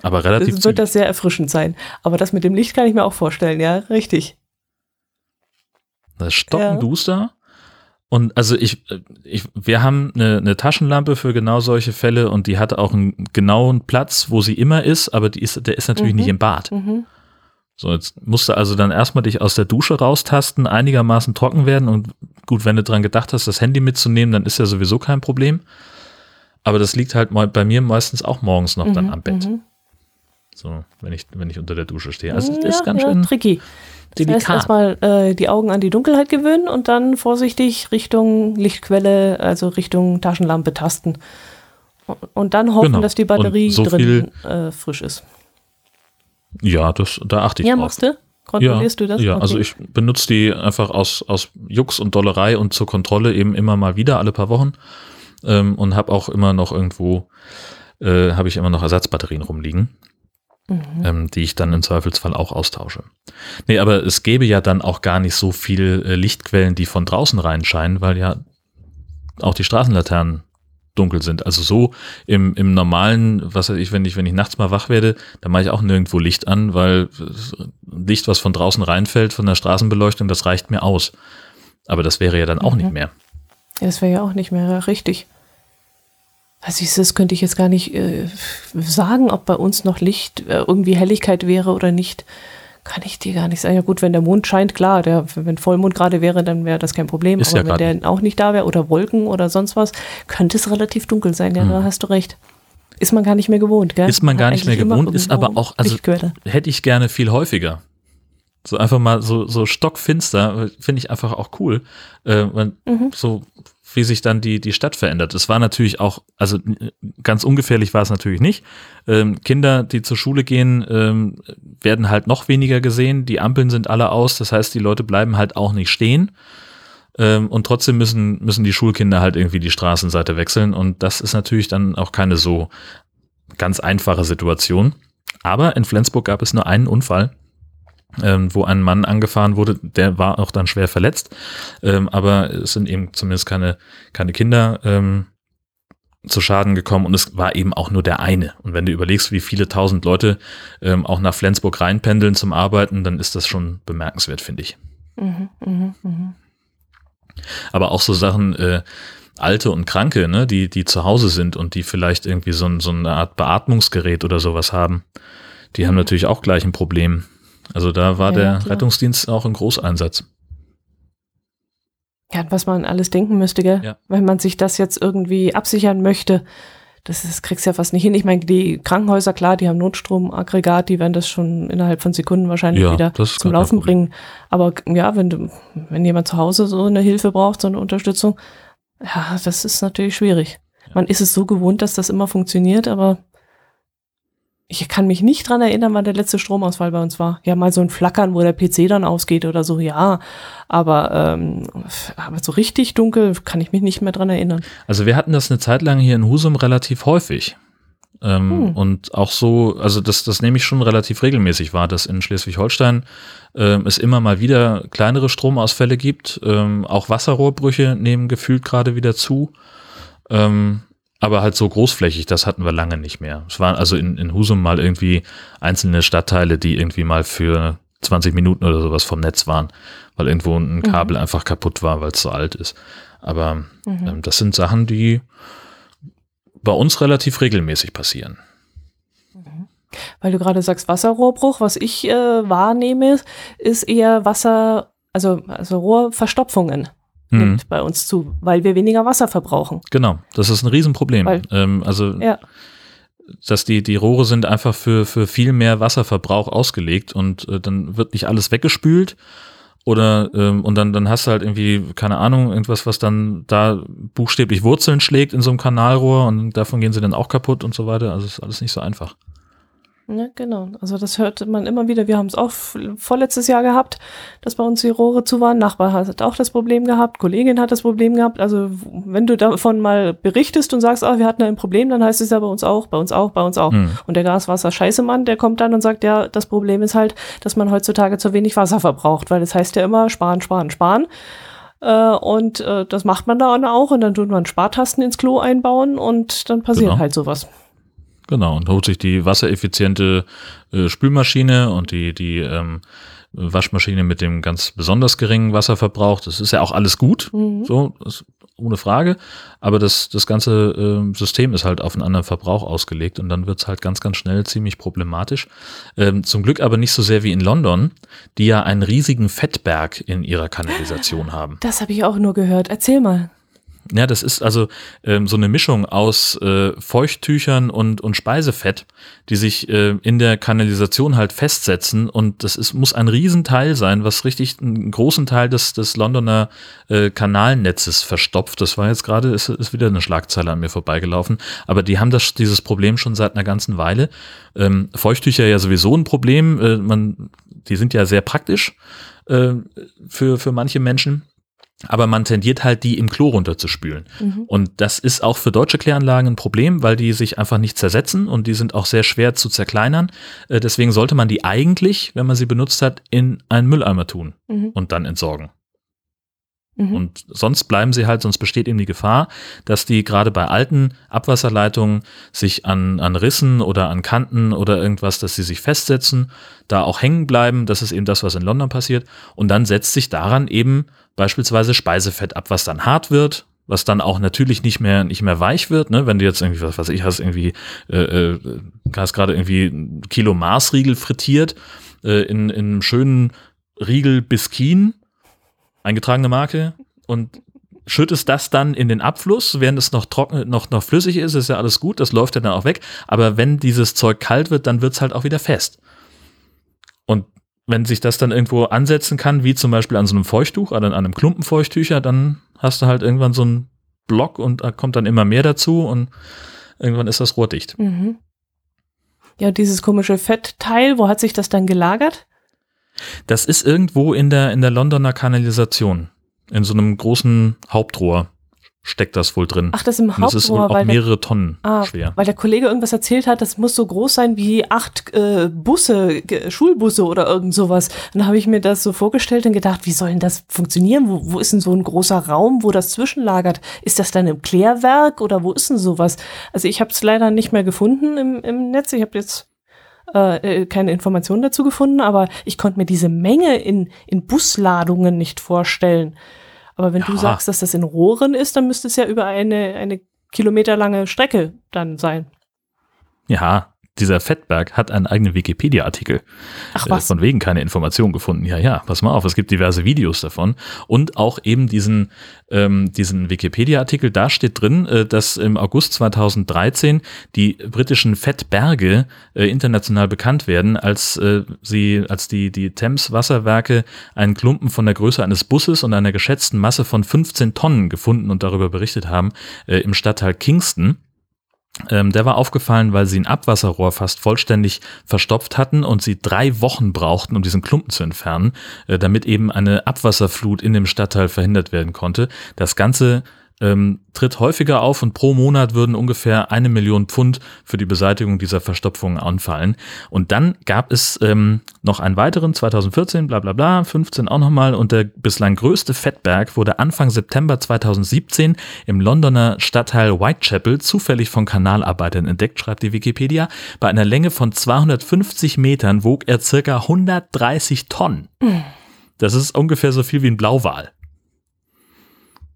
Aber relativ. Es wird das sehr erfrischend sein. Aber das mit dem Licht kann ich mir auch vorstellen, ja, richtig. Das stockenduster. Und also ich, ich, wir haben eine, eine Taschenlampe für genau solche Fälle und die hat auch einen genauen Platz, wo sie immer ist, aber die ist, der ist natürlich Mhm. nicht im Bad. Mhm. So, jetzt musst du also dann erstmal dich aus der Dusche raustasten, einigermaßen trocken werden und gut, wenn du dran gedacht hast, das Handy mitzunehmen, dann ist ja sowieso kein Problem. Aber das liegt halt bei mir meistens auch morgens noch dann Mhm, am Bett. mhm. So, wenn ich, wenn ich unter der Dusche stehe. Also das ja, ist ganz ja, schön tricky. Das heißt, delikat. erstmal äh, die Augen an die Dunkelheit gewöhnen und dann vorsichtig Richtung Lichtquelle, also Richtung Taschenlampe tasten. Und dann hoffen, Genau. dass die Batterie so drin äh, frisch ist. Ja, das, da achte ich Ja, drauf. machst du? Kontrollierst ja, du das? Ja, Okay. also ich benutze die einfach aus, aus Jux und Dollerei und zur Kontrolle eben immer mal wieder, alle paar Wochen. Ähm, und habe auch immer noch irgendwo, äh, habe ich immer noch Ersatzbatterien rumliegen, Mhm. ähm, die ich dann im Zweifelsfall auch austausche. Nee, aber es gäbe ja dann auch gar nicht so viel äh, Lichtquellen, die von draußen reinscheinen, weil ja auch die Straßenlaternen dunkel sind. Also so im, im normalen, was weiß ich, wenn ich, wenn ich nachts mal wach werde, dann mache ich auch nirgendwo Licht an, weil Licht, was von draußen reinfällt, von der Straßenbeleuchtung, das reicht mir aus. Aber das wäre ja dann auch Mhm. nicht mehr. Ja, das wäre ja auch nicht mehr richtig. Also ich, das könnte ich jetzt gar nicht äh, sagen, ob bei uns noch Licht, äh, irgendwie Helligkeit wäre oder nicht. Kann ich dir gar nicht sagen. Ja gut, wenn der Mond scheint, klar, der, wenn Vollmond gerade wäre, dann wäre das kein Problem. Ist Aber ja wenn der auch nicht da wäre oder Wolken oder sonst was, könnte es relativ dunkel sein. Ja, da hast du recht. Ist man gar nicht mehr gewohnt, gell? Hm. Ist man gar nicht mehr gewohnt, ist aber auch, also hätte ich gerne viel häufiger. So einfach mal so, so stockfinster, finde ich einfach auch cool. Äh, man, Mhm. So wie sich dann die, die Stadt verändert. Es war natürlich auch, also ganz ungefährlich war es natürlich nicht. Ähm, Kinder, die zur Schule gehen, ähm, werden halt noch weniger gesehen. Die Ampeln sind alle aus. Das heißt, die Leute bleiben halt auch nicht stehen. Ähm, und trotzdem müssen, müssen die Schulkinder halt irgendwie die Straßenseite wechseln. Und das ist natürlich dann auch keine so ganz einfache Situation. Aber in Flensburg gab es nur einen Unfall, ähm, wo ein Mann angefahren wurde, der war auch dann schwer verletzt. Ähm, aber es sind eben zumindest keine, keine Kinder ähm, zu Schaden gekommen und es war eben auch nur der eine. Und wenn du überlegst, wie viele tausend Leute ähm, auch nach Flensburg reinpendeln zum Arbeiten, dann ist das schon bemerkenswert, finde ich. Mhm, mhm, mhm. Aber auch so Sachen, äh, Alte und Kranke, ne, die, die zu Hause sind und die vielleicht irgendwie so, so eine Art Beatmungsgerät oder sowas haben, die haben natürlich auch gleich ein Problem. Also da war. Ja, der ja, klar. Rettungsdienst auch im Großeinsatz. Ja, was man alles denken müsste, gell? Ja. Wenn man sich das jetzt irgendwie absichern möchte, das, das kriegst du ja fast nicht hin. Ich meine, die Krankenhäuser, klar, die haben Notstromaggregat, die werden das schon innerhalb von Sekunden wahrscheinlich Ja, wieder ist zum Laufen bringen. Aber ja, wenn du, wenn jemand zu Hause so eine Hilfe braucht, so eine Unterstützung, ja, das ist natürlich schwierig. Man ist es so gewohnt, dass das immer funktioniert, aber ich kann mich nicht dran erinnern, wann der letzte Stromausfall bei uns war. Ja, mal so ein Flackern, wo der PC dann ausgeht oder so, ja. Aber, ähm, aber so richtig dunkel kann ich mich nicht mehr dran erinnern. Also wir hatten das eine Zeit lang hier in Husum relativ häufig. Ähm, Hm. Und auch so, also das, das nehme ich schon relativ regelmäßig wahr, dass in Schleswig-Holstein ähm, es immer mal wieder kleinere Stromausfälle gibt. Ähm, auch Wasserrohrbrüche nehmen gefühlt gerade wieder zu. Ähm, aber halt so großflächig, das hatten wir lange nicht mehr. Es waren also in, in Husum mal irgendwie einzelne Stadtteile, die irgendwie mal für 20 Minuten oder sowas vom Netz waren, weil irgendwo ein Kabel einfach kaputt war, weil es so alt ist. Aber ähm, das sind Sachen, die bei uns relativ regelmäßig passieren. Weil du gerade sagst Wasserrohrbruch, was ich äh, wahrnehme, ist eher Wasser, also, also Rohrverstopfungen Mhm. nimmt bei uns zu, weil wir weniger Wasser verbrauchen. Genau, das ist ein Riesenproblem. Weil- ähm, also, Ja. dass die, die Rohre sind einfach für, für viel mehr Wasserverbrauch ausgelegt und äh, dann wird nicht alles weggespült oder ähm, und dann, dann hast du halt irgendwie, keine Ahnung, irgendwas, was dann da buchstäblich Wurzeln schlägt in so einem Kanalrohr und davon gehen sie dann auch kaputt und so weiter. Also ist alles nicht so einfach. Ja, genau. Also das hört man immer wieder. Wir haben es auch vorletztes Jahr gehabt, dass bei uns die Rohre zu waren. Nachbar hat auch das Problem gehabt, Kollegin hat das Problem gehabt. Also wenn du davon mal berichtest und sagst, ah, wir hatten ein Problem, dann heißt es ja bei uns auch, bei uns auch, bei uns auch. Hm. Und der Gaswasser-Scheißemann, der kommt dann und sagt, ja, das Problem ist halt, dass man heutzutage zu wenig Wasser verbraucht, weil das heißt ja immer sparen, sparen, sparen. Äh, und äh, das macht man dann auch und dann tut man Spartasten ins Klo einbauen und dann passiert Genau. halt sowas. Genau, und holt sich die wassereffiziente äh, Spülmaschine und die, die ähm, Waschmaschine mit dem ganz besonders geringen Wasserverbrauch. Das ist ja auch alles gut, mhm. so ohne Frage. Aber das, das ganze äh, System ist halt auf einen anderen Verbrauch ausgelegt und dann wird's halt ganz, ganz schnell ziemlich problematisch. Ähm, zum Glück aber nicht so sehr wie in London, die ja einen riesigen Fettberg in ihrer Kanalisation haben. Das habe ich auch nur gehört. Erzähl mal. Ja, das ist also ähm, so eine Mischung aus äh, Feuchttüchern und, und Speisefett, die sich äh, in der Kanalisation halt festsetzen. Und das ist, muss ein Riesenteil sein, was richtig einen großen Teil des, des Londoner äh, Kanalnetzes verstopft. Das war jetzt gerade, ist, ist wieder eine Schlagzeile an mir vorbeigelaufen. Aber die haben das, dieses Problem schon seit einer ganzen Weile. Ähm, Feuchttücher ja sowieso ein Problem. Äh, man, die sind ja sehr praktisch äh, für, für manche Menschen aber man tendiert halt, die im Klo runterzuspülen. Mhm. Und das ist auch für deutsche Kläranlagen ein Problem, weil die sich einfach nicht zersetzen und die sind auch sehr schwer zu zerkleinern. Äh, deswegen sollte man die eigentlich, wenn man sie benutzt hat, in einen Mülleimer tun mhm. und dann entsorgen. Mhm. Und sonst bleiben sie halt, sonst besteht eben die Gefahr, dass die gerade bei alten Abwasserleitungen sich an, an Rissen oder an Kanten oder irgendwas, dass sie sich festsetzen, da auch hängen bleiben. Das ist eben das, was in London passiert. Und dann setzt sich daran eben beispielsweise Speisefett ab, was dann hart wird, was dann auch natürlich nicht mehr nicht mehr weich wird, ne? Wenn du jetzt irgendwie was weiß ich hast irgendwie äh, äh, hast gerade irgendwie ein Kilo Marsriegel frittiert äh, in in einem schönen Riegel Biskin eingetragene Marke und schüttest das dann in den Abfluss, während es noch trocken, noch, noch flüssig ist, ist ja alles gut, das läuft ja dann auch weg. Aber wenn dieses Zeug kalt wird, dann wird es halt auch wieder fest. Und wenn sich das dann irgendwo ansetzen kann, wie zum Beispiel an so einem Feuchttuch oder an einem Klumpen Feuchttücher, dann hast du halt irgendwann so einen Block und da kommt dann immer mehr dazu und irgendwann ist das Rohr dicht. Mhm. Ja, dieses komische Fettteil, wo hat sich das dann gelagert? Das ist irgendwo in der, in der Londoner Kanalisation. In so einem großen Hauptrohr steckt das wohl drin. Ach, das im Hauptrohr. das ist wohl auch mehrere der, Tonnen ah, schwer. Weil der Kollege irgendwas erzählt hat, das muss so groß sein wie acht äh, Busse, Schulbusse oder irgend sowas. Und dann habe ich mir das so vorgestellt und gedacht, wie soll denn das funktionieren? Wo, wo ist denn so ein großer Raum, wo das zwischenlagert? Ist das dann im Klärwerk oder wo ist denn sowas? Also ich habe es leider nicht mehr gefunden im, im Netz. Ich habe jetzt äh, äh, keine Informationen dazu gefunden, aber ich konnte mir diese Menge in, in Busladungen nicht vorstellen. Aber wenn ja. du sagst, dass das in Rohren ist, dann müsste es ja über eine, eine kilometerlange Strecke dann sein. Ja, dieser Fettberg hat einen eigenen Wikipedia-Artikel. Ach äh, was? Von wegen keine Informationen gefunden. Ja, ja, pass mal auf, es gibt diverse Videos davon. Und auch eben diesen, ähm, diesen Wikipedia-Artikel, da steht drin, äh, dass im August 2013 die britischen Fettberge äh, international bekannt werden, als äh, sie, als die, die Thames-Wasserwerke einen Klumpen von der Größe eines Busses und einer geschätzten Masse von 15 Tonnen gefunden und darüber berichtet haben, äh, im Stadtteil Kingston. Ähm, der war aufgefallen, weil sie ein Abwasserrohr fast vollständig verstopft hatten und sie drei Wochen brauchten, um diesen Klumpen zu entfernen, äh, damit eben eine Abwasserflut in dem Stadtteil verhindert werden konnte. Das Ganze ähm, tritt häufiger auf und pro Monat würden ungefähr eine Million Pfund für die Beseitigung dieser Verstopfungen anfallen. Und dann gab es ähm, noch einen weiteren, 2014, bla bla bla, 15 auch nochmal und der bislang größte Fettberg wurde Anfang September 2017 im Londoner Stadtteil Whitechapel zufällig von Kanalarbeitern entdeckt, schreibt die Wikipedia. Bei einer Länge von 250 Metern wog er circa 130 Tonnen. Mhm. Das ist ungefähr so viel wie ein Blauwal.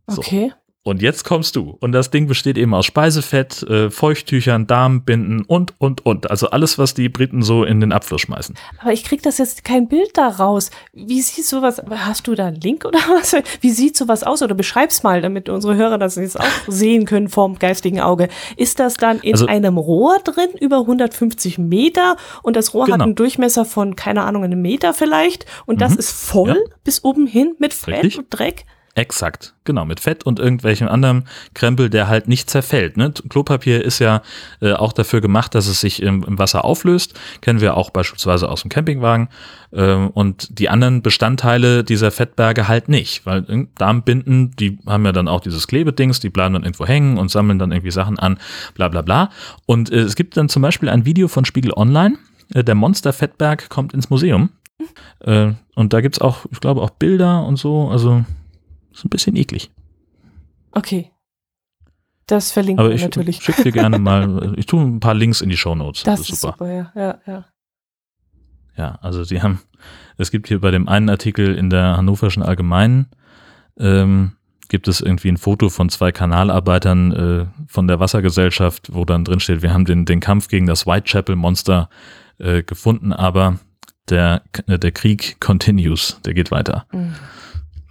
So. Okay. Und jetzt kommst du. Und das Ding besteht eben aus Speisefett, äh, Feuchttüchern, Darmbinden und, und, und. Also alles, was die Briten so in den Abfluss schmeißen. Aber ich krieg das jetzt kein Bild daraus. Wie sieht sowas, hast du da einen Link oder was? Wie sieht sowas aus? Oder beschreib's mal, damit unsere Hörer das jetzt auch sehen können vorm geistigen Auge. Ist das dann in also, einem Rohr drin, über 150 Meter? Und das Rohr genau. hat einen Durchmesser von, keine Ahnung, einem Meter vielleicht. Und das mhm. ist voll ja. bis oben hin mit Fett Richtig. und Dreck? Exakt, genau, mit Fett und irgendwelchem anderen Krempel, der halt nicht zerfällt. Ne? Klopapier ist ja äh, auch dafür gemacht, dass es sich im, im, Wasser auflöst. Kennen wir auch beispielsweise aus dem Campingwagen. Ähm, und die anderen Bestandteile dieser Fettberge halt nicht, weil Darmbinden, die haben ja dann auch dieses Klebedings, die bleiben dann irgendwo hängen und sammeln dann irgendwie Sachen an, bla bla bla. Und äh, es gibt dann zum Beispiel ein Video von Spiegel Online, äh, der Monster Fettberg kommt ins Museum. Äh, und da gibt's auch, ich glaube, auch Bilder und so, also ist ein bisschen eklig. Okay. Das verlinken Aber wir ich natürlich. schicke dir gerne mal, ich tue ein paar Links in die Shownotes. Das ist super, ja, ja, ja. Ja, also sie haben, es gibt hier bei dem einen Artikel in der Hannoverschen Allgemeinen, ähm, gibt es irgendwie ein Foto von zwei Kanalarbeitern äh, von der Wassergesellschaft, wo dann drin steht, wir haben den, den Kampf gegen das Whitechapel-Monster äh, gefunden, aber der, der Krieg continues, der geht weiter. Mhm.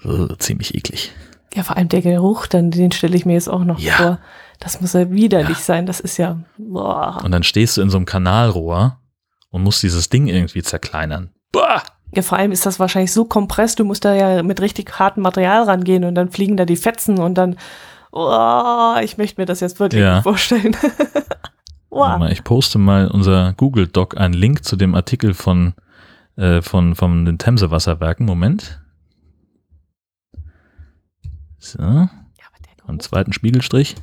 Äh, ziemlich eklig. Ja, vor allem der Geruch, dann, den stelle ich mir jetzt auch noch Ja. vor. Das muss ja widerlich sein. Das ist ja, boah. Und dann stehst du in so einem Kanalrohr und musst dieses Ding irgendwie zerkleinern. Bah! Ja, vor allem ist das wahrscheinlich so kompress, du musst da ja mit richtig hartem Material rangehen und dann fliegen da die Fetzen und dann, oh, ich möchte mir das jetzt wirklich Ja. vorstellen. Wow. Ich poste mal unser Google Doc einen Link zu dem Artikel von, äh, von, von den Themse Wasserwerken. Moment. So, Ja, zweiten Spiegelstrich.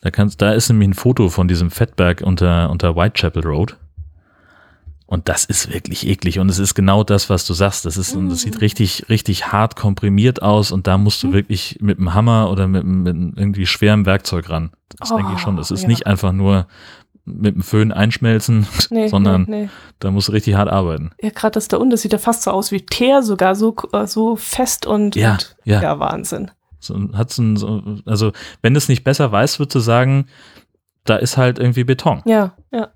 Da kannst, da ist nämlich ein Foto von diesem Fettberg unter, unter Whitechapel Road. Und das ist wirklich eklig. Und es ist genau das, was du sagst. Das ist, und das sieht richtig, richtig hart komprimiert aus. Und da musst du wirklich mit einem Hammer oder mit, einem- mit irgendwie schwerem Werkzeug ran. Das denke ich schon. Das ist ja. nicht einfach nur mit dem Föhn einschmelzen, Nee, sondern nee, nee. da musst du richtig hart arbeiten. Ja, gerade das da unten, das sieht ja fast so aus wie Teer, sogar so, äh, so fest und, Ja, und ja. ja, Wahnsinn. So, hat's ein, so, also, wenn du es nicht besser weißt, würdest du sagen, da ist halt irgendwie Beton. Ja, ja.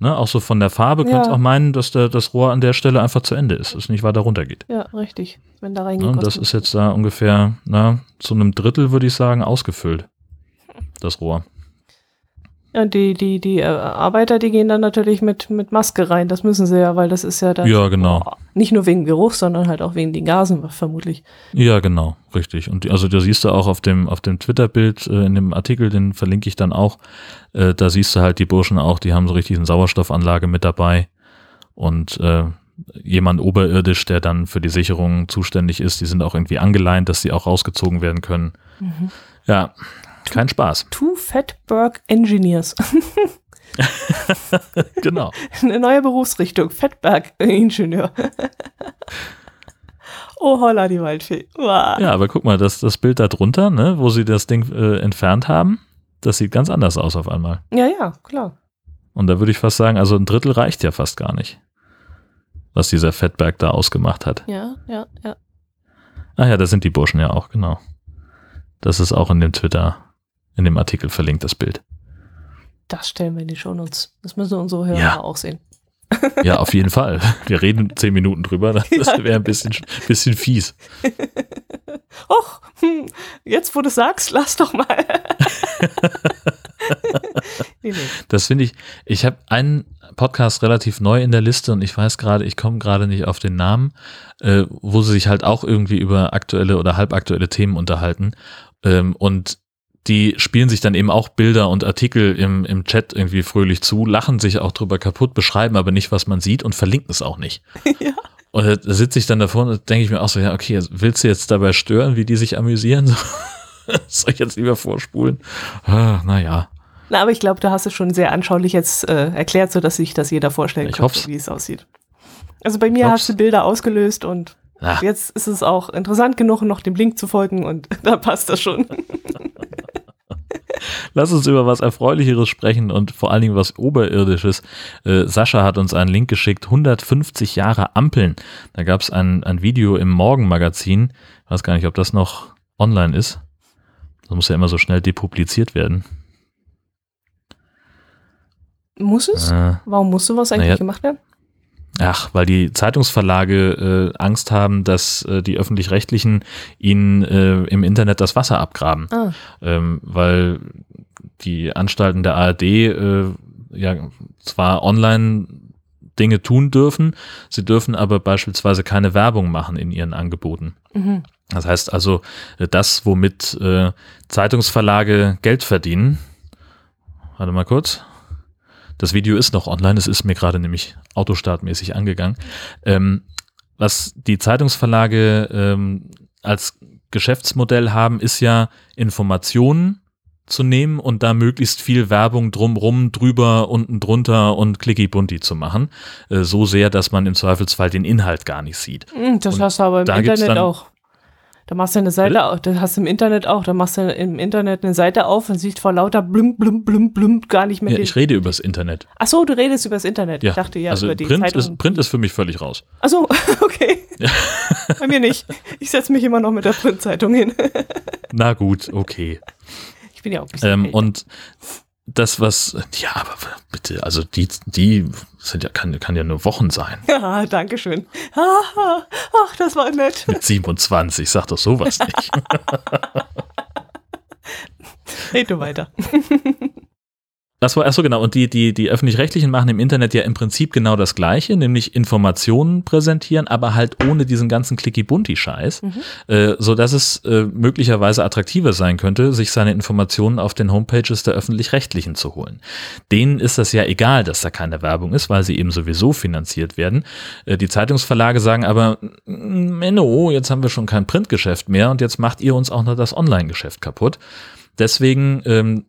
Ne? Auch so von der Farbe Ja. könntest auch meinen, dass der, das Rohr an der Stelle einfach zu Ende ist, es nicht weiter runter geht. Ja, richtig. Wenn da Ne? reingeht. Und das ist jetzt da ungefähr, na, zu einem Drittel, würde ich sagen, ausgefüllt. Das Rohr. Ja, die, die, die äh, Arbeiter, die gehen dann natürlich mit, mit Maske rein. Das müssen sie ja, weil das ist ja dann. Ja, genau. Nicht nur wegen Geruch, sondern halt auch wegen den Gasen, vermutlich. Ja, genau, richtig. Und also da siehst du auch auf dem, auf dem Twitter-Bild, äh, in dem Artikel, den verlinke ich dann auch, äh, da siehst du halt die Burschen auch, die haben so richtig eine Sauerstoffanlage mit dabei und äh, jemand oberirdisch, der dann für die Sicherung zuständig ist, die sind auch irgendwie angeleint, dass sie auch rausgezogen werden können. Mhm. Ja, kein Spaß. Two Fatberg Engineers. genau. Eine neue Berufsrichtung. Fettberg-Ingenieur. oh, holla, die Waldfee. Wow. Ja, aber guck mal, das, das Bild da drunter, ne, wo sie das Ding äh, entfernt haben, das sieht ganz anders aus auf einmal. ja, ja, klar. Und da würde ich fast sagen, also ein Drittel reicht ja fast gar nicht, was dieser Fettberg da ausgemacht hat. Ja, ja, ja. Ach ja, da sind die Burschen ja auch, genau. Das ist auch in dem Twitter, in dem Artikel verlinkt, das Bild. Das stellen wir in die Shownotes. Das müssen unsere Hörer Ja. auch sehen. Ja, auf jeden Fall. Wir reden zehn Minuten drüber, das Ja. wäre ein bisschen, bisschen fies. Och, hm, jetzt wo du sagst, lass doch mal. nee, nee. Das finde ich, ich habe einen Podcast relativ neu in der Liste und ich weiß gerade, ich komme gerade nicht auf den Namen, äh, wo sie sich halt auch irgendwie über aktuelle oder halbaktuelle Themen unterhalten. Ähm, und die spielen sich dann eben auch Bilder und Artikel im, im Chat irgendwie fröhlich zu, lachen sich auch drüber kaputt, beschreiben aber nicht, was man sieht und verlinken es auch nicht. Ja. Und da sitze ich dann davor und denke ich mir auch so, ja, okay, also willst du jetzt dabei stören, wie die sich amüsieren? Soll ich jetzt lieber vorspulen? Ah, naja. Na, aber ich glaube, du hast es schon sehr anschaulich jetzt äh, erklärt, sodass sich das jeder vorstellen Ich kann, hoff's. wie es aussieht. Also bei mir Hoff's. hast du Bilder ausgelöst und Ah. jetzt ist es auch interessant genug, noch dem Link zu folgen und da passt das schon. Lass uns über was Erfreulicheres sprechen und vor allen Dingen was Oberirdisches. Äh, Sascha hat uns einen Link geschickt, 150 Jahre Ampeln. Da gab es ein, ein Video im Morgenmagazin. Ich weiß gar nicht, ob das noch online ist. Das muss ja immer so schnell depubliziert werden. Muss es? Äh, Warum muss sowas eigentlich Naja. gemacht werden? Ach, weil die Zeitungsverlage äh, Angst haben, dass äh, die öffentlich-rechtlichen ihnen äh, im Internet das Wasser abgraben. Ah, ähm, weil die Anstalten der ARD äh, ja zwar online Dinge tun dürfen, sie dürfen aber beispielsweise keine Werbung machen in ihren Angeboten. mhm. Das heißt also, äh, das, womit äh, Zeitungsverlage Geld verdienen, warte mal kurz. Das Video ist noch online, es ist mir gerade nämlich autostartmäßig angegangen. Ähm, was die Zeitungsverlage ähm, als Geschäftsmodell haben, ist ja Informationen zu nehmen und da möglichst viel Werbung drumrum, drüber, unten drunter und klicky-bunti zu machen. Äh, so sehr, dass man im Zweifelsfall den Inhalt gar nicht sieht. Hm, Das Und hast du aber im Internet dann- auch. Da machst du eine Seite auf, das hast du im Internet auch, da machst du im Internet eine Seite auf und siehst vor lauter blum, blum, blum, blum gar nicht mehr. Ja, ich rede übers Internet. Ach so, du redest übers Internet. Ja, Ich dachte ja also über die Print Zeitung. ist, Print ist für mich völlig raus. Ach so, okay. Bei mir nicht. Ich setze mich immer noch mit der Printzeitung hin. Na gut, okay. Ich bin ja auch ein bisschen Ähm, und das, was, ja, aber bitte, also die, die sind ja, kann, kann ja nur Wochen sein. Ja, danke schön. Ach, das war nett. Mit 27, sag doch sowas nicht. Red du weiter. Das war, achso, genau. Und die, die, die Öffentlich-Rechtlichen machen im Internet ja im Prinzip genau das Gleiche, nämlich Informationen präsentieren, aber halt ohne diesen ganzen Clicky-Bunti-Scheiß, äh, so dass es äh, möglicherweise attraktiver sein könnte, sich seine Informationen auf den Homepages der Öffentlich-Rechtlichen zu holen. Denen ist das ja egal, dass da keine Werbung ist, weil sie eben sowieso finanziert werden. Äh, die Zeitungsverlage sagen aber, "Mm, Menno, jetzt haben wir schon kein Printgeschäft mehr und jetzt macht ihr uns auch noch das Online-Geschäft kaputt. Deswegen ähm,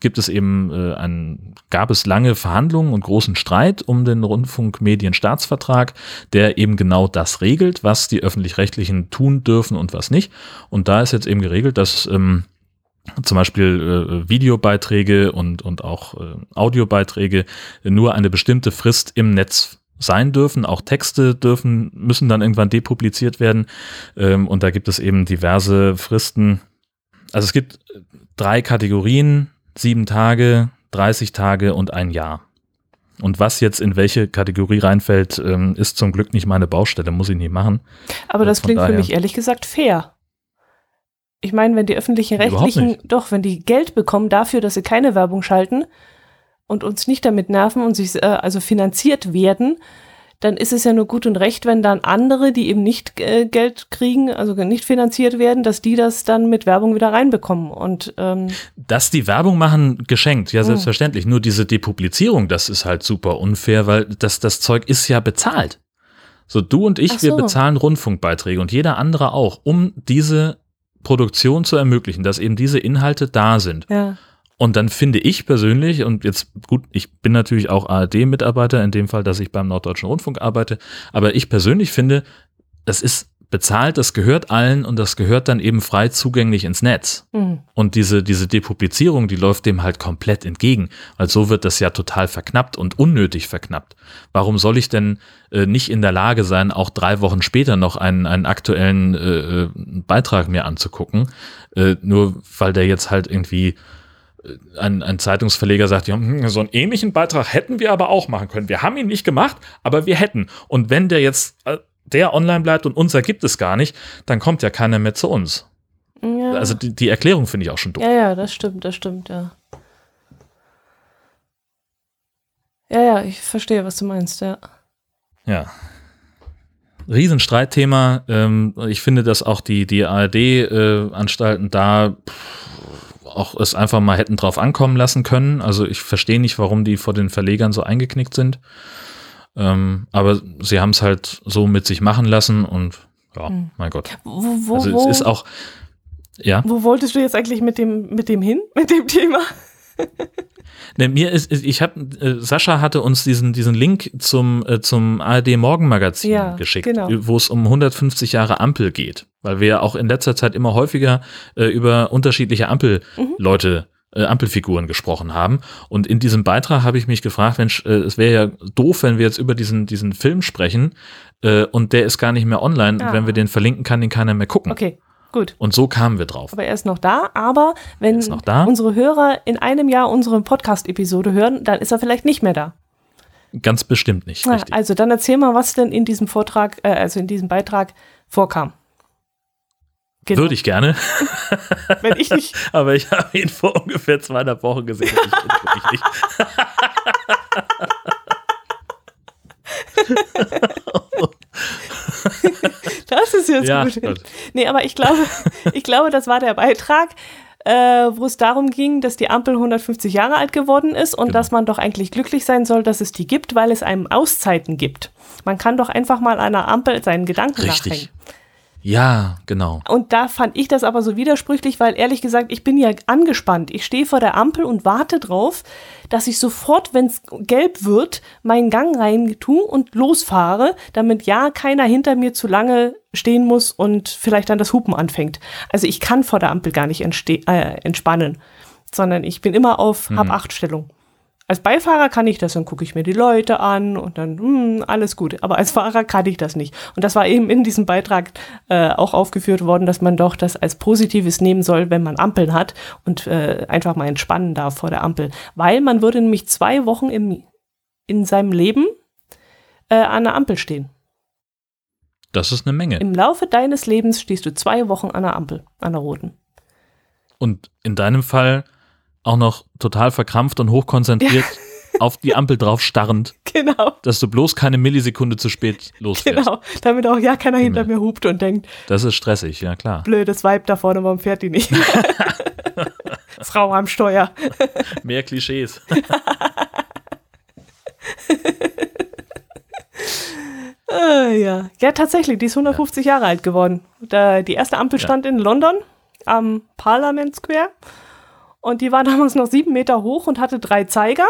gibt es eben äh, ein, gab es lange Verhandlungen und großen Streit um den Rundfunkmedienstaatsvertrag, der eben genau das regelt, was die öffentlich-rechtlichen tun dürfen und was nicht. Und da ist jetzt eben geregelt, dass ähm, zum Beispiel äh, Videobeiträge und, und auch äh, Audiobeiträge nur eine bestimmte Frist im Netz sein dürfen. Auch Texte dürfen, müssen dann irgendwann depubliziert werden. Ähm, und da gibt es eben diverse Fristen. Also es gibt drei Kategorien, sieben Tage, 30 Tage und ein Jahr. Und was jetzt in welche Kategorie reinfällt, ähm, ist zum Glück nicht meine Baustelle, muss ich nicht machen. Aber das Von klingt für mich ehrlich gesagt fair. Ich meine, wenn die öffentlichen Rechtlichen, doch, wenn die Geld bekommen dafür, dass sie keine Werbung schalten und uns nicht damit nerven und sich äh, also finanziert werden, dann ist es ja nur gut und recht, wenn dann andere, die eben nicht äh, Geld kriegen, also nicht finanziert werden, dass die das dann mit Werbung wieder reinbekommen. Und ähm, Dass die Werbung machen, geschenkt, ja, selbstverständlich. Nur diese Depublizierung, das ist halt super unfair, weil das, das Zeug ist ja bezahlt. So, du und ich, Ach wir so. bezahlen Rundfunkbeiträge und jeder andere auch, um diese Produktion zu ermöglichen, dass eben diese Inhalte da sind. ja, Und dann finde ich persönlich, und jetzt gut, ich bin natürlich auch ARD-Mitarbeiter, in dem Fall, dass ich beim Norddeutschen Rundfunk arbeite, aber ich persönlich finde, das ist bezahlt, das gehört allen und das gehört dann eben frei zugänglich ins Netz. hm. Und diese, diese Depublizierung, die läuft dem halt komplett entgegen, weil so wird das ja total verknappt und unnötig verknappt. Warum soll ich denn äh, nicht in der Lage sein, auch drei Wochen später noch einen, einen aktuellen äh, äh, Beitrag mir anzugucken, äh, nur weil der jetzt halt irgendwie ein, ein Zeitungsverleger sagt, ja, hm, so einen ähnlichen Beitrag hätten wir aber auch machen können. Wir haben ihn nicht gemacht, aber wir hätten. Und wenn der jetzt äh, der online bleibt und unser gibt es gar nicht, dann kommt ja keiner mehr zu uns. ja. Also die, die Erklärung finde ich auch schon doof. Ja, ja, das stimmt, das stimmt, ja. Ja, ja, ich verstehe, was du meinst, ja. Ja. Riesenstreitthema. Ähm, ich finde, dass auch die, die ARD-Anstalten da pff, auch es einfach mal hätten drauf ankommen lassen können. Also ich verstehe nicht, warum die vor den Verlegern so eingeknickt sind. Ähm, aber sie haben es halt so mit sich machen lassen und ja, Hm. mein Gott. Wo, wo, Also es ist auch, ja. wo wolltest du jetzt eigentlich mit dem, mit dem hin, mit dem Thema? Ne, mir ist, ich habe, äh, Sascha hatte uns diesen, diesen Link zum, äh, zum ARD Morgenmagazin Ja, geschickt, genau. wo es um 150 Jahre Ampel geht, weil wir ja auch in letzter Zeit immer häufiger äh, über unterschiedliche Ampelleute, äh, Ampelfiguren gesprochen haben. Und in diesem Beitrag habe ich mich gefragt, Mensch, es wäre ja doof, wenn wir jetzt über diesen, diesen Film sprechen und der ist gar nicht mehr online. Ah. Und wenn wir den verlinken, kann den keiner mehr gucken. Okay, gut. Und so kamen wir drauf. Aber er ist noch da, aber wenn da. unsere Hörer in einem Jahr unsere Podcast-Episode hören, dann ist er vielleicht nicht mehr da. Ganz bestimmt nicht, Na, also dann erzähl mal, was denn in diesem Vortrag, äh, also in diesem Beitrag vorkam. Genau. Würde ich gerne. Wenn ich nicht, Aber ich habe ihn vor ungefähr zweieinhalb Wochen gesehen. ich, ich nicht. das ist jetzt Ja, gut. gut. Nee, aber ich glaube, ich glaube, das war der Beitrag, äh, wo es darum ging, dass die Ampel 150 Jahre alt geworden ist und Genau. dass man doch eigentlich glücklich sein soll, dass es die gibt, weil es einem Auszeiten gibt. Man kann doch einfach mal einer Ampel seinen Gedanken Richtig. nachhängen. Ja, genau. Und da fand ich das aber so widersprüchlich, weil ehrlich gesagt, ich bin ja angespannt. Ich stehe vor der Ampel und warte drauf, dass ich sofort, wenn es gelb wird, meinen Gang rein tue und losfahre, damit ja keiner hinter mir zu lange stehen muss und vielleicht dann das Hupen anfängt. Also ich kann vor der Ampel gar nicht äh, entspannen, sondern ich bin immer auf mhm. Hab-Acht-Stellung. Als Beifahrer kann ich das, dann gucke ich mir die Leute an und dann, hm, alles gut. Aber als Fahrer kann ich das nicht. Und das war eben in diesem Beitrag äh, auch aufgeführt worden, dass man doch das als Positives nehmen soll, wenn man Ampeln hat und äh, einfach mal entspannen darf vor der Ampel. Weil man würde nämlich zwei Wochen im, in seinem Leben äh, an der Ampel stehen. Das ist eine Menge. Im Laufe deines Lebens stehst du zwei Wochen an der Ampel, an der roten. Und in deinem Fall auch noch total verkrampft und hochkonzentriert ja. auf die Ampel drauf starrend. Genau. Dass du bloß keine Millisekunde zu spät losfährst. Genau, damit auch ja keiner hinter mir hupt und denkt. Das ist stressig, ja klar. Blödes Weib da vorne, warum fährt die nicht? Frau am Steuer. Mehr Klischees. äh, ja. ja, tatsächlich, die ist 150 ja. Jahre alt geworden. Da, die erste Ampel ja. stand in London am Parliament Square. Und die war damals noch sieben Meter hoch und hatte drei Zeiger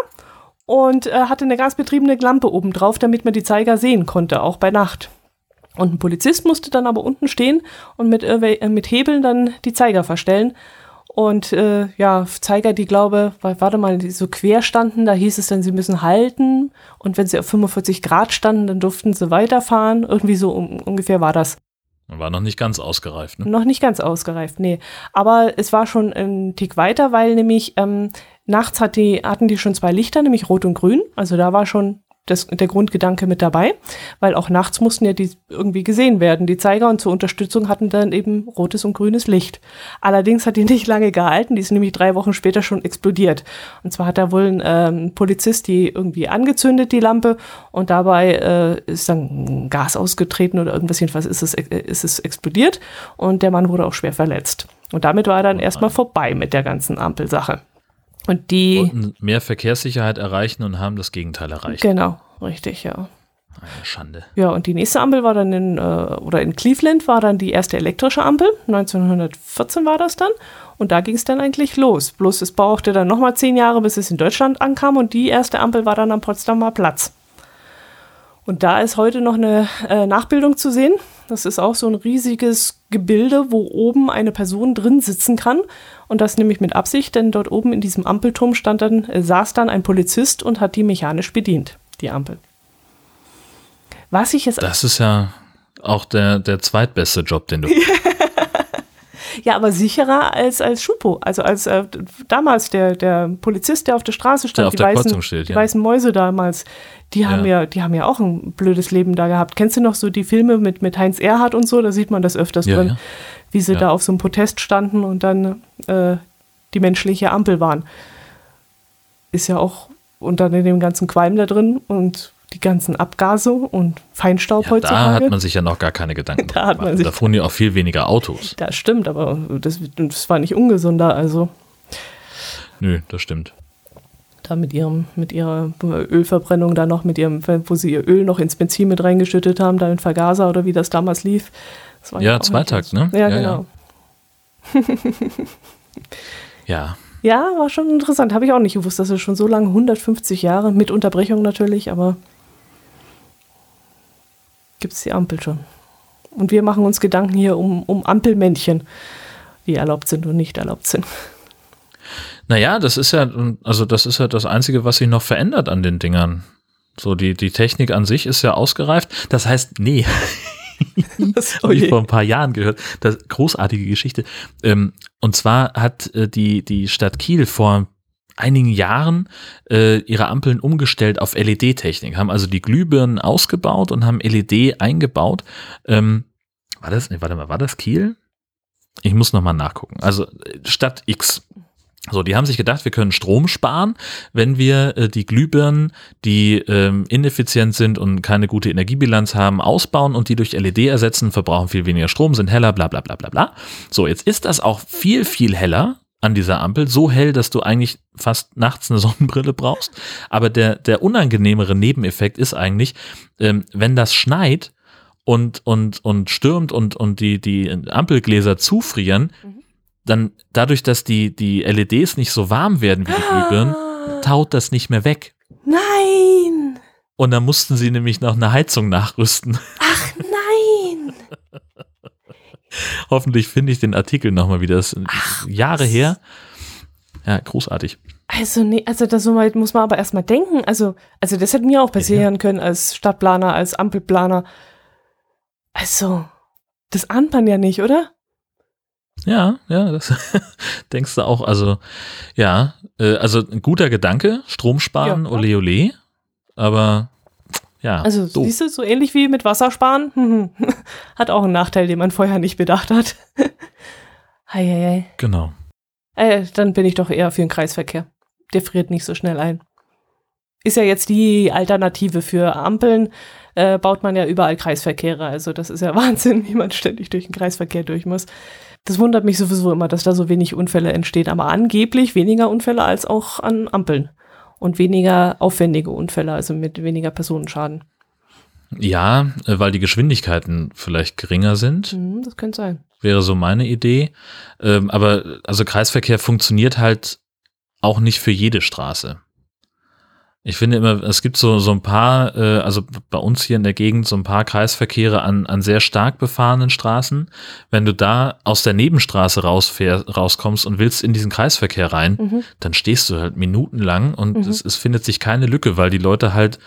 und äh, hatte eine gasbetriebene Lampe oben drauf, damit man die Zeiger sehen konnte, auch bei Nacht. Und ein Polizist musste dann aber unten stehen und mit, äh, mit Hebeln dann die Zeiger verstellen. Und äh, ja, Zeiger, die glaube, warte mal, die so quer standen, da hieß es dann, sie müssen halten. Und wenn sie auf 45 Grad standen, dann durften sie weiterfahren. Irgendwie so um, ungefähr war das. War noch nicht ganz ausgereift, ne? Noch nicht ganz ausgereift, nee. Aber es war schon ein Tick weiter, weil nämlich ähm, nachts hat die, hatten die schon zwei Lichter, nämlich rot und grün. Also da war schon das, der Grundgedanke mit dabei, weil auch nachts mussten ja die irgendwie gesehen werden, die Zeiger und zur Unterstützung hatten dann eben rotes und grünes Licht. Allerdings hat die nicht lange gehalten, die ist nämlich drei Wochen später schon explodiert. Und zwar hat da wohl ein ähm, Polizist die irgendwie angezündet, die Lampe, und dabei äh, ist dann Gas ausgetreten oder irgendwas, jedenfalls ist es, äh, ist es explodiert und der Mann wurde auch schwer verletzt. Und damit war dann erstmal vorbei mit der ganzen Ampelsache. Und die wollten mehr Verkehrssicherheit erreichen und haben das Gegenteil erreicht. Genau, richtig, ja. Eine Schande. Ja, und die nächste Ampel war dann in, äh, oder in Cleveland war dann die erste elektrische Ampel. 1914 war das dann. Und da ging es dann eigentlich los. Bloß es brauchte dann nochmal zehn Jahre, bis es in Deutschland ankam. Und die erste Ampel war dann am Potsdamer Platz. Und da ist heute noch eine äh, Nachbildung zu sehen. Das ist auch so ein riesiges Gebilde, wo oben eine Person drin sitzen kann. Und das nämlich mit Absicht, denn dort oben in diesem Ampelturm stand dann, äh, saß dann ein Polizist und hat die mechanisch bedient, die Ampel. Was ich jetzt. Das ist ja auch der, der zweitbeste Job, den du. Ja, aber sicherer als als Schupo. Also als äh, damals der, der Polizist, der auf der Straße stand, die, weißen, steht, die ja. weißen Mäuse damals, die haben ja. ja. die haben ja auch ein blödes Leben da gehabt. Kennst du noch so die Filme mit, mit Heinz Erhardt und so? Da sieht man das öfters ja, drin, wie sie da auf so einem Protest standen und dann äh, die menschliche Ampel waren. Ist ja auch und dann in dem ganzen Qualm da drin und die ganzen Abgase und Feinstaub ja, heutzutage. Da hat man sich ja noch gar keine Gedanken da hat man sich Da fuhren ja auch viel weniger Autos. Das stimmt, aber das, das war nicht ungesunder, also. Nö, das stimmt. Da mit ihrem, mit ihrer Ölverbrennung da noch, mit ihrem, wo sie ihr Öl noch ins Benzin mit reingeschüttet haben, da in Vergaser oder wie das damals lief. Das ja, Zweitakt, ne? Ja, ja genau. Ja. ja. war schon interessant. Habe ich auch nicht gewusst, dass es schon so lange, 150 Jahre, mit Unterbrechung natürlich, aber gibt es die Ampel schon. Und wir machen uns Gedanken hier um, um Ampelmännchen, die erlaubt sind und nicht erlaubt sind. Naja, das ist ja, also das ist ja das Einzige, was sich noch verändert an den Dingern. So, die, die Technik an sich ist ja ausgereift. Das heißt, nee. das habe ich vor ein paar Jahren gehört. Das großartige Geschichte. Ähm, und zwar hat äh, die, die Stadt Kiel vor einigen Jahren äh, ihre Ampeln umgestellt auf LED-Technik, haben also die Glühbirnen ausgebaut und haben LED eingebaut. Ähm, war das, nee, warte mal, war das Kiel? Ich muss nochmal nachgucken. Also äh, Stadt X. So, die haben sich gedacht, wir können Strom sparen, wenn wir äh, die Glühbirnen, die ähm, ineffizient sind und keine gute Energiebilanz haben, ausbauen und die durch LED ersetzen, verbrauchen viel weniger Strom, sind heller, bla bla bla bla bla. So, jetzt ist das auch viel, viel heller an dieser Ampel, so hell, dass du eigentlich fast nachts eine Sonnenbrille brauchst. Aber der, der unangenehmere Nebeneffekt ist eigentlich, ähm, wenn das schneit und, und, und stürmt und, und die, die Ampelgläser zufrieren, Mhm. dann dadurch, dass die, die LEDs nicht so warm werden wie die Glühbirnen, Ah, taut das nicht mehr weg. Nein! Und dann mussten sie nämlich noch eine Heizung nachrüsten. Ach nein! Hoffentlich finde ich den Artikel nochmal wieder. Das sind Ach, Jahre was? her. Ja, großartig. Also nee, also das muss man aber erstmal denken. Also, also das hätte mir auch passieren können als Stadtplaner, als Ampelplaner. Also, das ahnt man ja nicht, oder? Ja, ja, das denkst du auch. Also, ja, äh, also ein guter Gedanke, Strom sparen, Ja. ole ole. Aber ja, Also, doof. siehst du, so ähnlich wie mit Wassersparen, hat auch einen Nachteil, den man vorher nicht bedacht hat. Heieiei. genau. Äh, dann bin ich doch eher für den Kreisverkehr. Der friert nicht so schnell ein. Ist ja jetzt die Alternative für Ampeln, äh, baut man ja überall Kreisverkehre. Also das ist ja Wahnsinn, wie man ständig durch den Kreisverkehr durch muss. Das wundert mich sowieso immer, dass da so wenig Unfälle entstehen. Aber angeblich weniger Unfälle als auch an Ampeln. Und weniger aufwendige Unfälle, also mit weniger Personenschaden. Ja, äh, weil die Geschwindigkeiten vielleicht geringer sind, Hm, das könnte sein. wäre so meine Idee. Ähm, aber also Kreisverkehr funktioniert halt auch nicht für jede Straße. Ich finde immer, es gibt so, so ein paar, äh, also bei uns hier in der Gegend, so ein paar Kreisverkehre an, an sehr stark befahrenen Straßen. Wenn du da aus der Nebenstraße rausfähr, rauskommst und willst in diesen Kreisverkehr rein, Mhm. dann stehst du halt minutenlang und Mhm. es, es findet sich keine Lücke, weil die Leute halt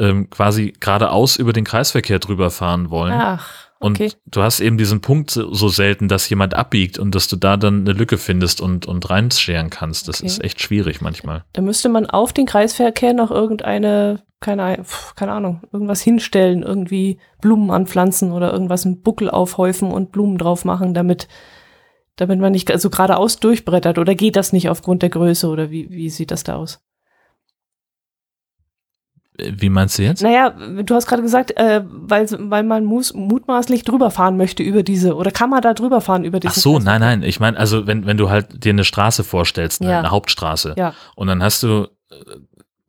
ähm, quasi geradeaus über den Kreisverkehr drüber fahren wollen. Ach, Und okay. du hast eben diesen Punkt so selten, dass jemand abbiegt und dass du da dann eine Lücke findest und, und reinscheren kannst. Das Okay. ist echt schwierig manchmal. Da müsste man auf den Kreisverkehr noch irgendeine, keine, keine Ahnung, irgendwas hinstellen, irgendwie Blumen anpflanzen oder irgendwas einen Buckel aufhäufen und Blumen drauf machen, damit, damit man nicht so geradeaus durchbrettert. Oder geht das nicht aufgrund der Größe oder wie, wie sieht das da aus? Wie meinst du jetzt? Naja, du hast gerade gesagt, äh, weil, weil man muss, mutmaßlich drüber fahren möchte über diese, oder kann man da drüber fahren über diese? Ach so, nein, nein. Ich meine, also wenn, wenn du halt dir eine Straße vorstellst, ne, Ja. eine Hauptstraße, Ja. und dann hast du äh,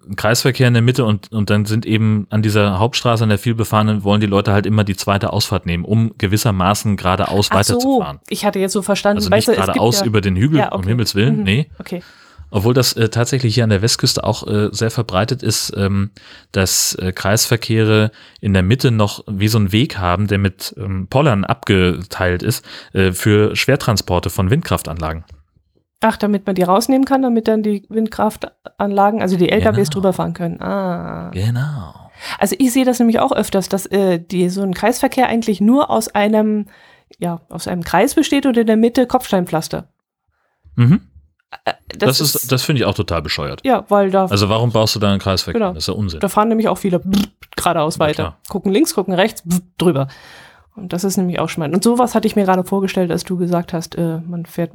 einen Kreisverkehr in der Mitte und, und dann sind eben an dieser Hauptstraße, an der vielbefahrenen, wollen die Leute halt immer die zweite Ausfahrt nehmen, um gewissermaßen geradeaus Ach so, weiterzufahren. ich hatte jetzt so verstanden, Also weißt nicht du, es gibt geradeaus ja, über den Hügel, Ja, um okay. Himmels Willen, Mhm. nee. Okay. Obwohl das äh, tatsächlich hier an der Westküste auch äh, sehr verbreitet ist, ähm, dass äh, Kreisverkehre in der Mitte noch wie so einen Weg haben, der mit ähm, Pollern abgeteilt ist, äh, für Schwertransporte von Windkraftanlagen. Ach, damit man die rausnehmen kann, damit dann die Windkraftanlagen, also die LKWs Genau. drüber fahren können. Ah. Genau. Also ich sehe das nämlich auch öfters, dass äh, die, so ein Kreisverkehr eigentlich nur aus einem, ja, aus einem Kreis besteht und in der Mitte Kopfsteinpflaster. Mhm. Äh, Das, ist, das finde ich auch total bescheuert. ja, weil da, Also warum baust du da einen Kreisverkehr? Genau. Das ist ja Unsinn. da fahren nämlich auch viele geradeaus weiter. Gucken links, gucken rechts, drüber. Und das ist nämlich auch schmal. Und sowas hatte ich mir gerade vorgestellt, als du gesagt hast, äh, man fährt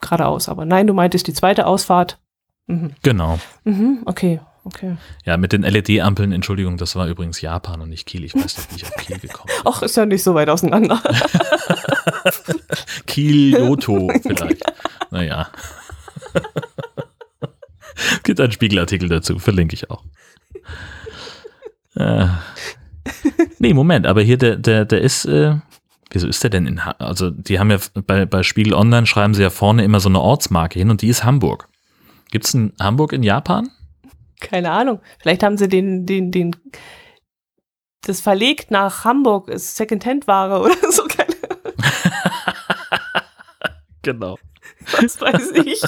geradeaus. Aber nein, du meintest die zweite Ausfahrt. Mhm. Genau. Mhm, okay, okay. Ja, mit den LED-Ampeln, Entschuldigung, das war übrigens Japan und nicht Kiel. Ich weiß nicht, wie ich auf Kiel gekommen bin. Ach, ist ja nicht so weit auseinander. Kyoto vielleicht. Naja. Es gibt einen Spiegelartikel dazu, verlinke ich auch. Äh. Nee, Moment, aber hier der, der, der ist, äh, wieso ist der denn in, Ha- also die haben ja bei, bei Spiegel Online schreiben sie ja vorne immer so eine Ortsmarke hin und die ist Hamburg. Gibt es ein Hamburg in Japan? Keine Ahnung. Vielleicht haben sie den, den, den, das verlegt nach Hamburg, ist Secondhand-Ware oder so. Keine, Genau. was weiß ich.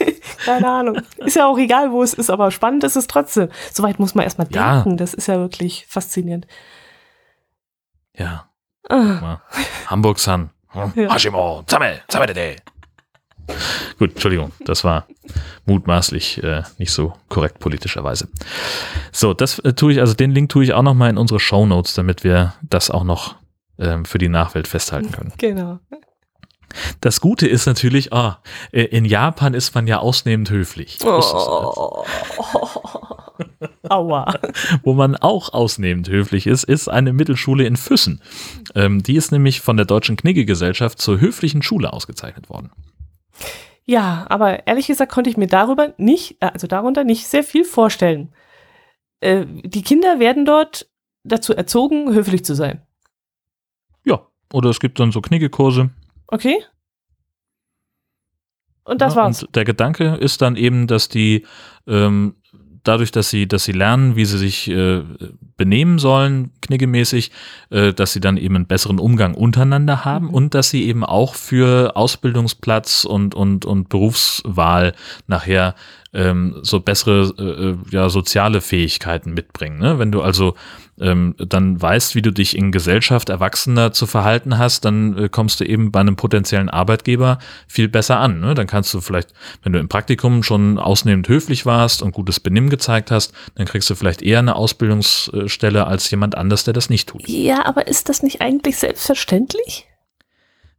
Nee, Keine Ahnung. Ist ja auch egal, wo es ist, aber spannend ist es trotzdem. Soweit muss man erstmal Ja. denken. Das ist ja wirklich faszinierend. Ja, Ah, mal. Hamburg-San. Hm? Ja. Hashimo, Zame, Zame Gut, Entschuldigung, das war mutmaßlich äh, nicht so korrekt politischerweise. So, das äh, tue ich, also den Link tue ich auch noch mal in unsere Show Notes, damit wir das auch noch ähm, für die Nachwelt festhalten können. genau. Das Gute ist natürlich, äh, in Japan ist man ja ausnehmend höflich. Oh. Aua. Wo man auch ausnehmend höflich ist, ist eine Mittelschule in Füssen. Ähm, die ist nämlich von der Deutschen Knigge-Gesellschaft zur höflichen Schule ausgezeichnet worden. Ja, aber ehrlich gesagt konnte ich mir darüber nicht, äh, also darunter nicht sehr viel vorstellen. Äh, die Kinder werden dort dazu erzogen, höflich zu sein. Ja, oder es gibt dann so Kniggekurse. Okay. Und das ja, war's. Und der Gedanke ist dann eben, dass die ähm, dadurch, dass sie, dass sie lernen, wie sie sich äh, benehmen sollen, kniggemäßig, äh, dass sie dann eben einen besseren Umgang untereinander haben Mhm. und dass sie eben auch für Ausbildungsplatz und, und, und Berufswahl nachher ähm, so bessere äh, äh, ja, soziale Fähigkeiten mitbringen. Ne? Wenn du also ähm, dann weißt, wie du dich in Gesellschaft Erwachsener zu verhalten hast, dann äh, kommst du eben bei einem potenziellen Arbeitgeber viel besser an. Ne? Dann kannst du vielleicht, wenn du im Praktikum schon ausnehmend höflich warst und gutes Benimm gezeigt hast, dann kriegst du vielleicht eher eine Ausbildungsstelle als jemand anders, der das nicht tut. Ja, aber ist das nicht eigentlich selbstverständlich?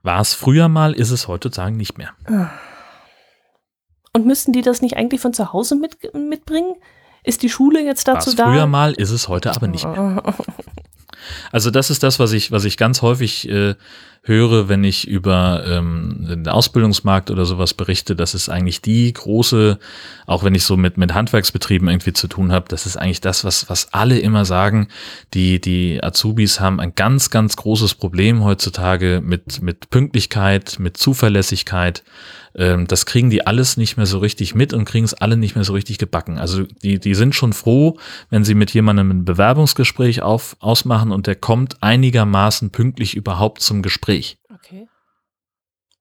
War es früher mal, ist es heutzutage nicht mehr. Und müssten die das nicht eigentlich von zu Hause mit, mitbringen? Ist die Schule jetzt dazu da? früher mal, ist es heute aber nicht mehr. Also das ist das, was ich, was ich ganz häufig äh, höre, wenn ich über ähm, den Ausbildungsmarkt oder sowas berichte. Das ist eigentlich die große, auch wenn ich so mit, mit Handwerksbetrieben irgendwie zu tun habe, das ist eigentlich das, was, was alle immer sagen. Die, die Azubis haben ein ganz, ganz großes Problem heutzutage mit, mit Pünktlichkeit, mit Zuverlässigkeit. Ähm, das kriegen die alles nicht mehr so richtig mit und kriegen es alle nicht mehr so richtig gebacken. Also die, die sind schon froh, wenn sie mit jemandem ein Bewerbungsgespräch auf, ausmachen und der kommt einigermaßen pünktlich überhaupt zum Gespräch. Okay.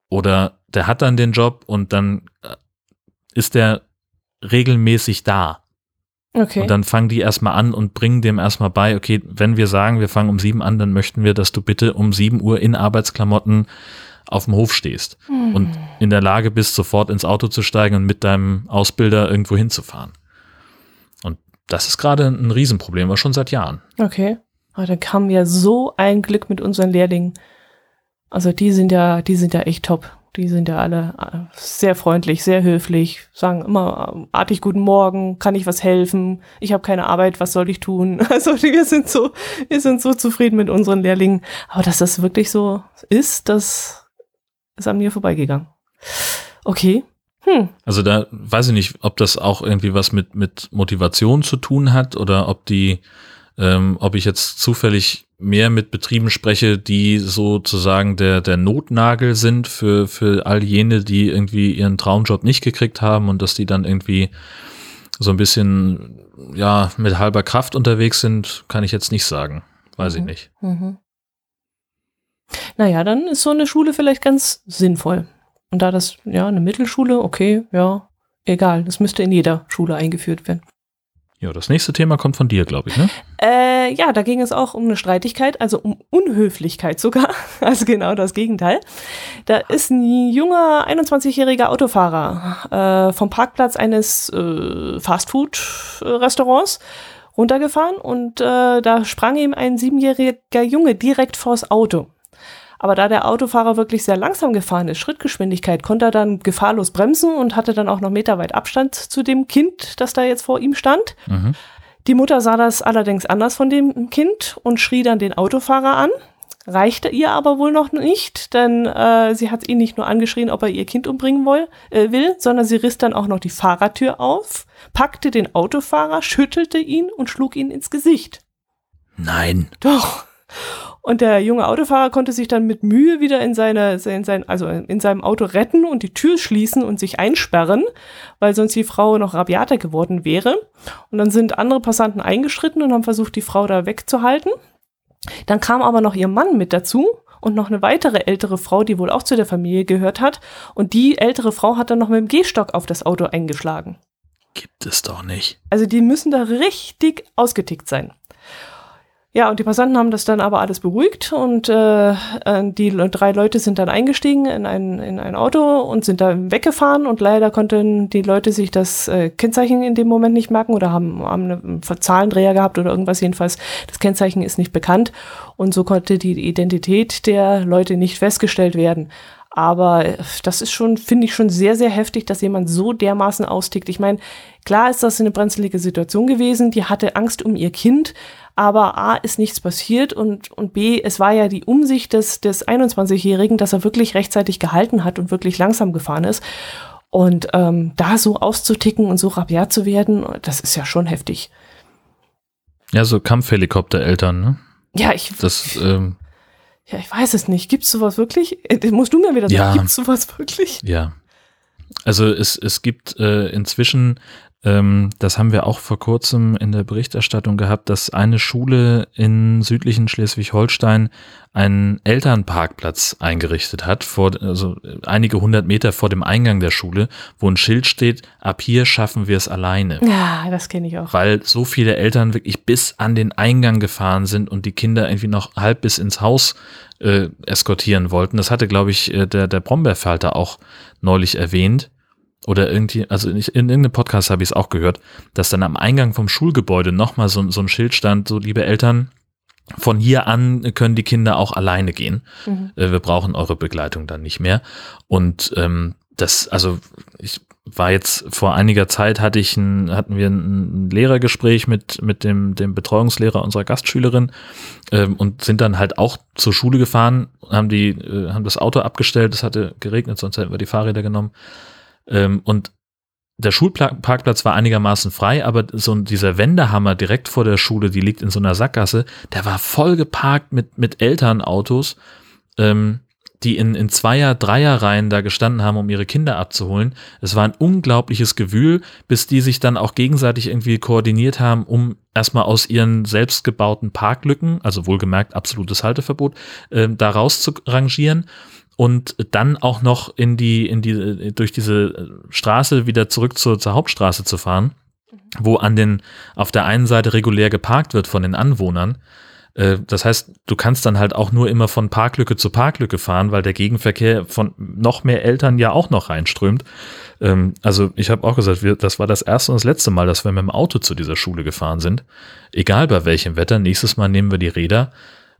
Oder der hat dann den Job und dann äh, ist der regelmäßig da. Okay. Und dann fangen die erstmal an und bringen dem erstmal bei, okay, wenn wir sagen, wir fangen um sieben an, dann möchten wir, dass du bitte um sieben Uhr in Arbeitsklamotten auf dem Hof stehst Hm. und in der Lage bist, sofort ins Auto zu steigen und mit deinem Ausbilder irgendwo hinzufahren. Und das ist gerade ein Riesenproblem, aber schon seit Jahren. Okay. Aber dann kam ja so ein Glück mit unseren Lehrlingen. Also die sind ja, die sind ja echt top. Die sind ja alle äh, sehr freundlich, sehr höflich, sagen immer äh, artig guten Morgen, kann ich was helfen? Ich habe keine Arbeit, was soll ich tun? Also wir sind so, wir sind so zufrieden mit unseren Lehrlingen. Aber dass das wirklich so ist, das ist an mir vorbeigegangen. Okay. Hm. Also da weiß ich nicht, ob das auch irgendwie was mit, mit Motivation zu tun hat oder ob die, ähm, ob ich jetzt zufällig mehr mit Betrieben spreche, die sozusagen der, der Notnagel sind für, für all jene, die irgendwie ihren Traumjob nicht gekriegt haben und dass die dann irgendwie so ein bisschen, ja, mit halber Kraft unterwegs sind, kann ich jetzt nicht sagen. Weiß ich Mhm. nicht. Mhm. Naja, dann ist so eine Schule vielleicht ganz sinnvoll. Und da das, ja, eine Mittelschule, okay, ja, egal. Das müsste in jeder Schule eingeführt werden. Ja, das nächste Thema kommt von dir, glaube ich, ne? Äh, ja, da ging es auch um eine Streitigkeit, also um Unhöflichkeit sogar. Also genau das Gegenteil. Da ist ein junger 21-jähriger Autofahrer äh, vom Parkplatz eines äh, Fastfood-Restaurants runtergefahren und äh, da sprang ihm ein siebenjähriger Junge direkt vors Auto. Aber da der Autofahrer wirklich sehr langsam gefahren ist, Schrittgeschwindigkeit, konnte er dann gefahrlos bremsen und hatte dann auch noch meterweit Abstand zu dem Kind, das da jetzt vor ihm stand. Mhm. Die Mutter sah das allerdings anders von dem Kind und schrie dann den Autofahrer an. Reichte ihr aber wohl noch nicht, denn äh, sie hat ihn nicht nur angeschrien, ob er ihr Kind umbringen woll, äh, will, sondern sie riss dann auch noch die Fahrertür auf, packte den Autofahrer, schüttelte ihn und schlug ihn ins Gesicht. Nein. Doch. Und der junge Autofahrer konnte sich dann mit Mühe wieder in seine, in sein, also in seinem Auto retten und die Tür schließen und sich einsperren, weil sonst die Frau noch rabiater geworden wäre. Und dann sind andere Passanten eingeschritten und haben versucht, die Frau da wegzuhalten. Dann kam aber noch ihr Mann mit dazu und noch eine weitere ältere Frau, die wohl auch zu der Familie gehört hat. Und die ältere Frau hat dann noch mit dem Gehstock auf das Auto eingeschlagen. Gibt es doch nicht. Also die müssen da richtig ausgetickt sein. Ja, und die Passanten haben das dann aber alles beruhigt und äh, äh, die drei Leute sind dann eingestiegen in ein, in ein Auto und sind dann weggefahren und leider konnten die Leute sich das äh, Kennzeichen in dem Moment nicht merken oder haben, haben einen Zahlendreher gehabt oder irgendwas jedenfalls. Das Kennzeichen ist nicht bekannt und so konnte die Identität der Leute nicht festgestellt werden. Aber äh, das ist schon, finde ich schon sehr, sehr heftig, dass jemand so dermaßen austickt. Ich meine, klar ist das eine brenzlige Situation gewesen. Die hatte Angst um ihr Kind, aber A ist nichts passiert und, und B, es war ja die Umsicht des, des 21-Jährigen, dass er wirklich rechtzeitig gehalten hat und wirklich langsam gefahren ist. Und ähm, da so auszuticken und so rabiat zu werden, das ist ja schon heftig. Ja, so Kampfhelikoptereltern, ne? Ja, ich, Das, ähm, ja, ich weiß es nicht. Gibt's sowas wirklich? Äh, musst du mir wieder sagen, Ja. gibt's sowas wirklich? ja. Also es, es gibt äh, inzwischen, ähm, das haben wir auch vor kurzem in der Berichterstattung gehabt, dass eine Schule in südlichen Schleswig-Holstein einen Elternparkplatz eingerichtet hat, vor, also einige hundert Meter vor dem Eingang der Schule, wo ein Schild steht, ab hier schaffen wir es alleine. Ja, das kenne ich auch. weil so viele Eltern wirklich bis an den Eingang gefahren sind und die Kinder irgendwie noch halb bis ins Haus äh, eskortieren wollten. Das hatte, glaube ich, äh, der, der Brombeerfalter auch neulich erwähnt. Oder irgendwie, also in, in irgendeinem Podcast habe ich es auch gehört, dass dann am Eingang vom Schulgebäude nochmal so, so ein Schild stand, so liebe Eltern, von hier an können die Kinder auch alleine gehen. Mhm. Äh, wir brauchen eure Begleitung dann nicht mehr. Und ähm, das, also ich war jetzt vor einiger Zeit hatte ich ein, hatten wir ein, ein Lehrergespräch mit, mit dem, dem Betreuungslehrer unserer Gastschülerin ähm, und sind dann halt auch zur Schule gefahren, haben die, äh, haben das Auto abgestellt, es hatte geregnet, sonst hätten wir die Fahrräder genommen. Ähm, und der Schulparkplatz war einigermaßen frei, aber so dieser Wendehammer direkt vor der Schule, die liegt in so einer Sackgasse, der war voll geparkt mit, mit Elternautos, ähm, die in, in Zweier-, Dreier-Reihen da gestanden haben, um ihre Kinder abzuholen. Es war ein unglaubliches Gewühl, bis die sich dann auch gegenseitig irgendwie koordiniert haben, um erstmal aus ihren selbstgebauten Parklücken, also wohlgemerkt absolutes Halteverbot, ähm, da raus zu rangieren und dann auch noch in die, in die, durch diese Straße wieder zurück zur, zur Hauptstraße zu fahren, wo an den, auf der einen Seite regulär geparkt wird von den Anwohnern. Äh, Das heißt, du kannst dann halt auch nur immer von Parklücke zu Parklücke fahren, weil der Gegenverkehr von noch mehr Eltern ja auch noch reinströmt. Ähm, Also ich habe auch gesagt, wir, das war das erste und das letzte Mal, dass wir mit dem Auto zu dieser Schule gefahren sind. Egal bei welchem Wetter, nächstes Mal nehmen wir die Räder,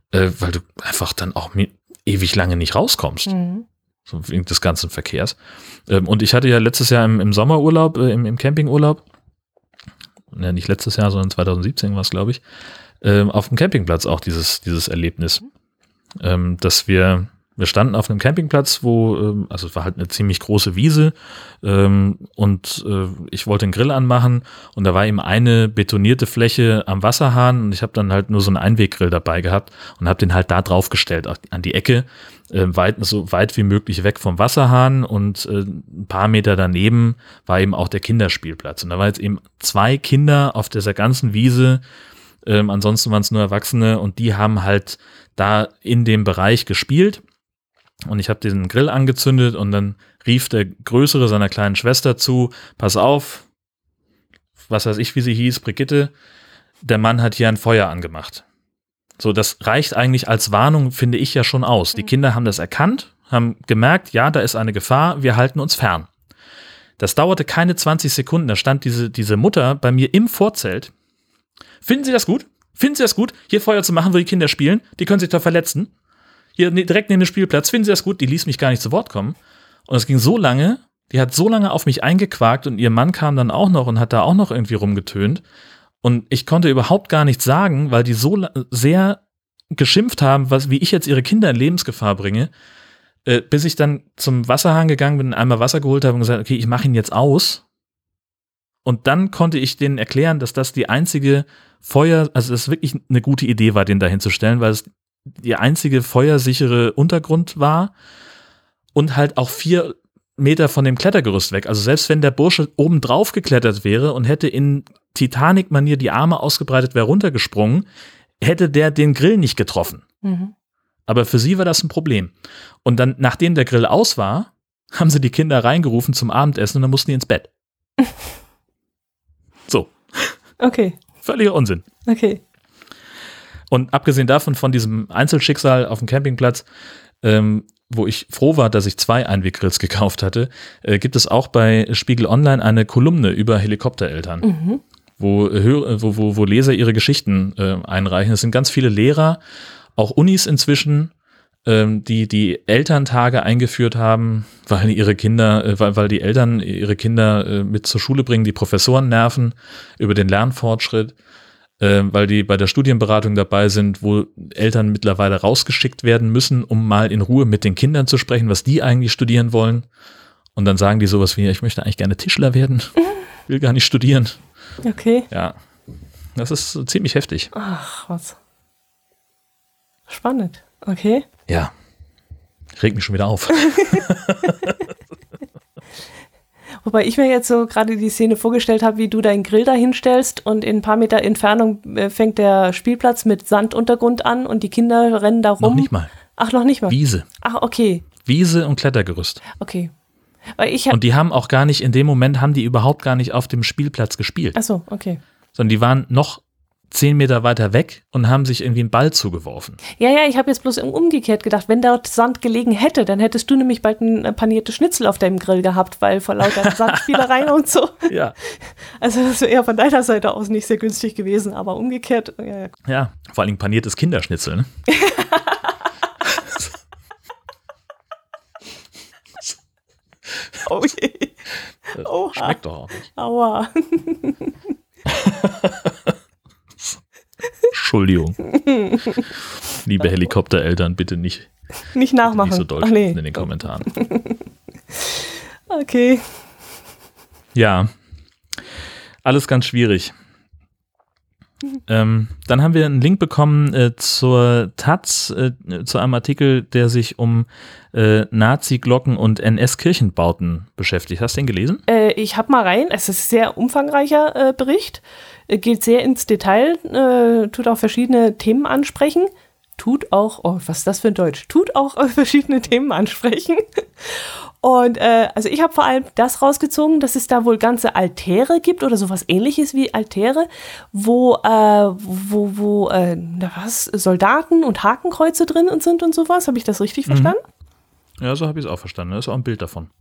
äh, weil du einfach dann auch ewig lange nicht rauskommst Mhm. so wegen des ganzen Verkehrs. Ähm, und ich hatte ja letztes Jahr im, im Sommerurlaub, äh, im, im Campingurlaub, ja, nicht letztes Jahr, sondern 2017 war es, glaube ich, ähm, auf dem Campingplatz auch dieses, dieses Erlebnis, ähm, dass wir, wir standen auf einem Campingplatz, wo, ähm, also es war halt eine ziemlich große Wiese ähm, und äh, ich wollte einen Grill anmachen und da war eben eine betonierte Fläche am Wasserhahn und ich habe dann halt nur so einen Einweggrill dabei gehabt und habe den halt da draufgestellt an die Ecke äh, weit, so weit wie möglich weg vom Wasserhahn und äh, ein paar Meter daneben war eben auch der Kinderspielplatz. Und da war jetzt eben zwei Kinder auf dieser ganzen Wiese, ähm, ansonsten waren es nur Erwachsene und die haben halt da in dem Bereich gespielt. Und ich habe diesen Grill angezündet und dann rief der Größere seiner kleinen Schwester zu, pass auf, was weiß ich, wie sie hieß, Brigitte, der Mann hat hier ein Feuer angemacht. So, das reicht eigentlich als Warnung, finde ich ja schon aus. Die Kinder haben das erkannt, haben gemerkt, ja, da ist eine Gefahr, wir halten uns fern. Das dauerte keine 20 Sekunden, da stand diese, diese Mutter bei mir im Vorzelt. Finden Sie das gut? Finden Sie das gut, hier Feuer zu machen, wo die Kinder spielen? Die können sich doch verletzen. Hier direkt neben dem Spielplatz, finden Sie das gut? Die ließ mich gar nicht zu Wort kommen. Und es ging so lange, die hat so lange auf mich eingequakt und ihr Mann kam dann auch noch und hat da auch noch irgendwie rumgetönt. Und ich konnte überhaupt gar nichts sagen, weil die so sehr geschimpft haben, was, wie ich jetzt ihre Kinder in Lebensgefahr bringe, äh, bis ich dann zum Wasserhahn gegangen bin, einmal Wasser geholt habe und gesagt, okay, ich mache ihn jetzt aus. Und dann konnte ich denen erklären, dass das die einzige Feuer, also das wirklich eine gute Idee war, den da hinzustellen, weil es die einzige feuersichere Untergrund war und halt auch vier Meter von dem Klettergerüst weg. Also selbst wenn der Bursche oben drauf geklettert wäre und hätte in Titanic-Manier die Arme ausgebreitet, wäre runtergesprungen, hätte der den Grill nicht getroffen. Mhm. Aber für sie war das ein Problem. Und dann, nachdem der Grill aus war, haben sie die Kinder reingerufen zum Abendessen und dann mussten die ins Bett. So, Okay, völliger Unsinn. okay. Und abgesehen davon, von diesem Einzelschicksal auf dem Campingplatz, ähm, wo ich froh war, dass ich zwei Einweggrills gekauft hatte, äh, gibt es auch bei Spiegel Online eine Kolumne über Helikoptereltern, Mhm. wo, Hör- wo, wo, wo Leser ihre Geschichten äh, einreichen. Es sind ganz viele Lehrer, auch Unis inzwischen, ähm, die die Elterntage eingeführt haben, weil ihre Kinder, äh, weil, weil die Eltern ihre Kinder äh, mit zur Schule bringen, die Professoren nerven über den Lernfortschritt äh, weil die bei der Studienberatung dabei sind, wo Eltern mittlerweile rausgeschickt werden müssen, um mal in Ruhe mit den Kindern zu sprechen, was die eigentlich studieren wollen. Und dann sagen die sowas wie, ich möchte eigentlich gerne Tischler werden, will gar nicht studieren. Okay. Ja, Das ist ziemlich heftig. Ach, was. Spannend. Okay. Ja. Regt mich schon wieder auf. Wobei ich mir jetzt so gerade die Szene vorgestellt habe, wie du deinen Grill da hinstellst und in ein paar Meter Entfernung äh, fängt der Spielplatz mit Sanduntergrund an und die Kinder rennen da rum. Noch nicht mal. Ach, noch nicht mal. Wiese. Ach, okay. Wiese und Klettergerüst. Okay. Weil ich Und die haben auch gar nicht, in dem Moment haben die überhaupt gar nicht auf dem Spielplatz gespielt, ach so, okay. sondern die waren noch zehn Meter weiter weg und haben sich irgendwie einen Ball zugeworfen. Ja, ja, ich habe jetzt bloß umgekehrt gedacht, wenn dort Sand gelegen hätte, dann hättest du nämlich bald ein äh, paniertes Schnitzel auf deinem Grill gehabt, weil vor lauter Sandspielereien und so. Ja. Also das wäre eher von deiner Seite aus nicht sehr günstig gewesen, aber umgekehrt, ja, ja. Ja, vor allem paniertes Kinderschnitzel, ne? Oh je. Oha. Schmeckt doch auch nicht. Aua. Entschuldigung. Liebe Helikoptereltern, bitte nicht, Nicht nachmachen. nicht so doll Ach nee. in den Kommentaren. Okay. Ja, alles ganz schwierig. Ähm, dann haben wir einen Link bekommen äh, zur Taz, äh, zu einem Artikel, der sich um äh, Nazi-Glocken und NS-Kirchenbauten beschäftigt. Hast du den gelesen? Äh, ich habe mal rein, es ist ein sehr umfangreicher äh, Bericht, äh, geht sehr ins Detail, tut auch verschiedene Themen ansprechen, tut auch, oh, was ist das für ein Deutsch, tut auch äh, verschiedene Themen ansprechen. Und äh, also ich habe vor allem das rausgezogen, dass es da wohl ganze Altäre gibt oder sowas ähnliches wie Altäre, wo, äh, wo, wo, äh, na was, Soldaten und Hakenkreuze drin und sind und sowas. Habe ich das richtig verstanden? Ja, so habe ich es auch verstanden. Da ist auch ein Bild davon.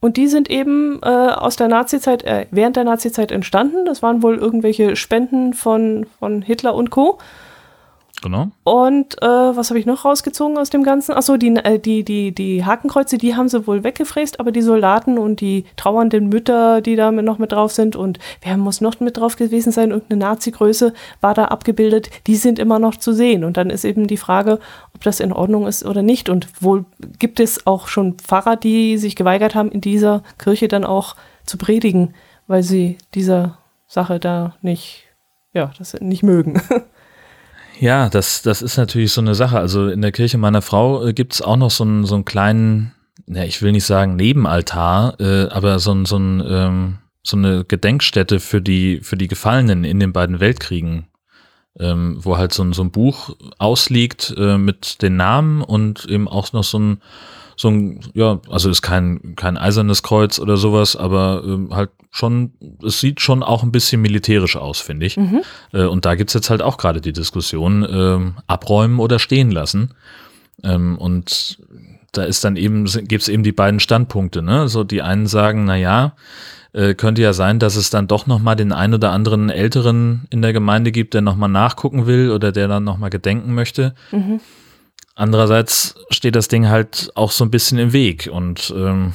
Und die sind eben äh, aus der Nazizeit, äh, während der Nazizeit entstanden. Das waren wohl irgendwelche Spenden von, von Hitler und Co. Genau. Und äh, was habe ich noch rausgezogen aus dem Ganzen? Achso, die, äh, die, die, die Hakenkreuze, die haben sie wohl weggefräst, aber die Soldaten und die trauernden Mütter, die da mit, noch mit drauf sind und wer muss noch mit drauf gewesen sein? Irgendeine Nazi-Größe war da abgebildet, die sind immer noch zu sehen. Und dann ist eben die Frage, ob das in Ordnung ist oder nicht. Und wohl gibt es auch schon Pfarrer, die sich geweigert haben, in dieser Kirche dann auch zu predigen, weil sie dieser Sache da nicht, ja, das nicht mögen. Ja, das, das ist natürlich so eine Sache. Also in der Kirche meiner Frau äh, gibt es auch noch so einen, so einen kleinen, ja, ich will nicht sagen Nebenaltar, äh, aber so, so, ein, ähm, so eine Gedenkstätte für die, für die Gefallenen in den beiden Weltkriegen, ähm, wo halt so ein, so ein Buch ausliegt äh, mit den Namen und eben auch noch so ein, so ein, ja, also ist kein, kein eisernes Kreuz oder sowas, aber ähm, halt schon, es sieht schon auch ein bisschen militärisch aus, finde ich. Äh, und da gibt's jetzt halt auch gerade die Diskussion, ähm, abräumen oder stehen lassen. Ähm, und da ist dann eben, gibt's eben die beiden Standpunkte, ne? So die einen sagen, na ja, äh, könnte ja sein, dass es dann doch nochmal den ein oder anderen Älteren in der Gemeinde gibt, der nochmal nachgucken will oder der dann nochmal gedenken möchte. Andererseits steht das Ding halt auch so ein bisschen im Weg und ähm,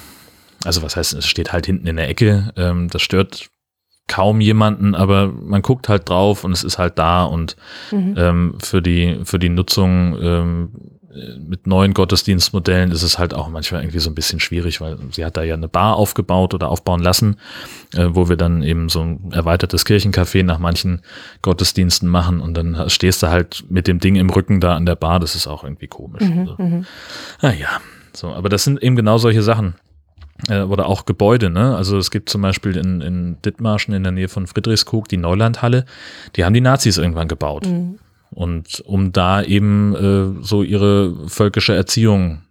also was heißt, es steht halt hinten in der Ecke. Ähm, das stört kaum jemanden, aber man guckt halt drauf und es ist halt da und ähm, für die für die Nutzung ähm, äh, mit neuen Gottesdienstmodellen ist es halt auch manchmal irgendwie so ein bisschen schwierig, weil sie hat da ja eine Bar aufgebaut oder aufbauen lassen, äh, wo wir dann eben so ein erweitertes Kirchencafé nach manchen Gottesdiensten machen und dann stehst du halt mit dem Ding im Rücken da an der Bar, das ist auch irgendwie komisch. also. Naja, so, aber das sind eben genau solche Sachen. Äh, oder auch Gebäude, ne? Also es gibt zum Beispiel in, in Dithmarschen in der Nähe von Friedrichskoog die Neulandhalle, die haben die Nazis irgendwann gebaut. Und um da eben äh, so ihre völkische Erziehung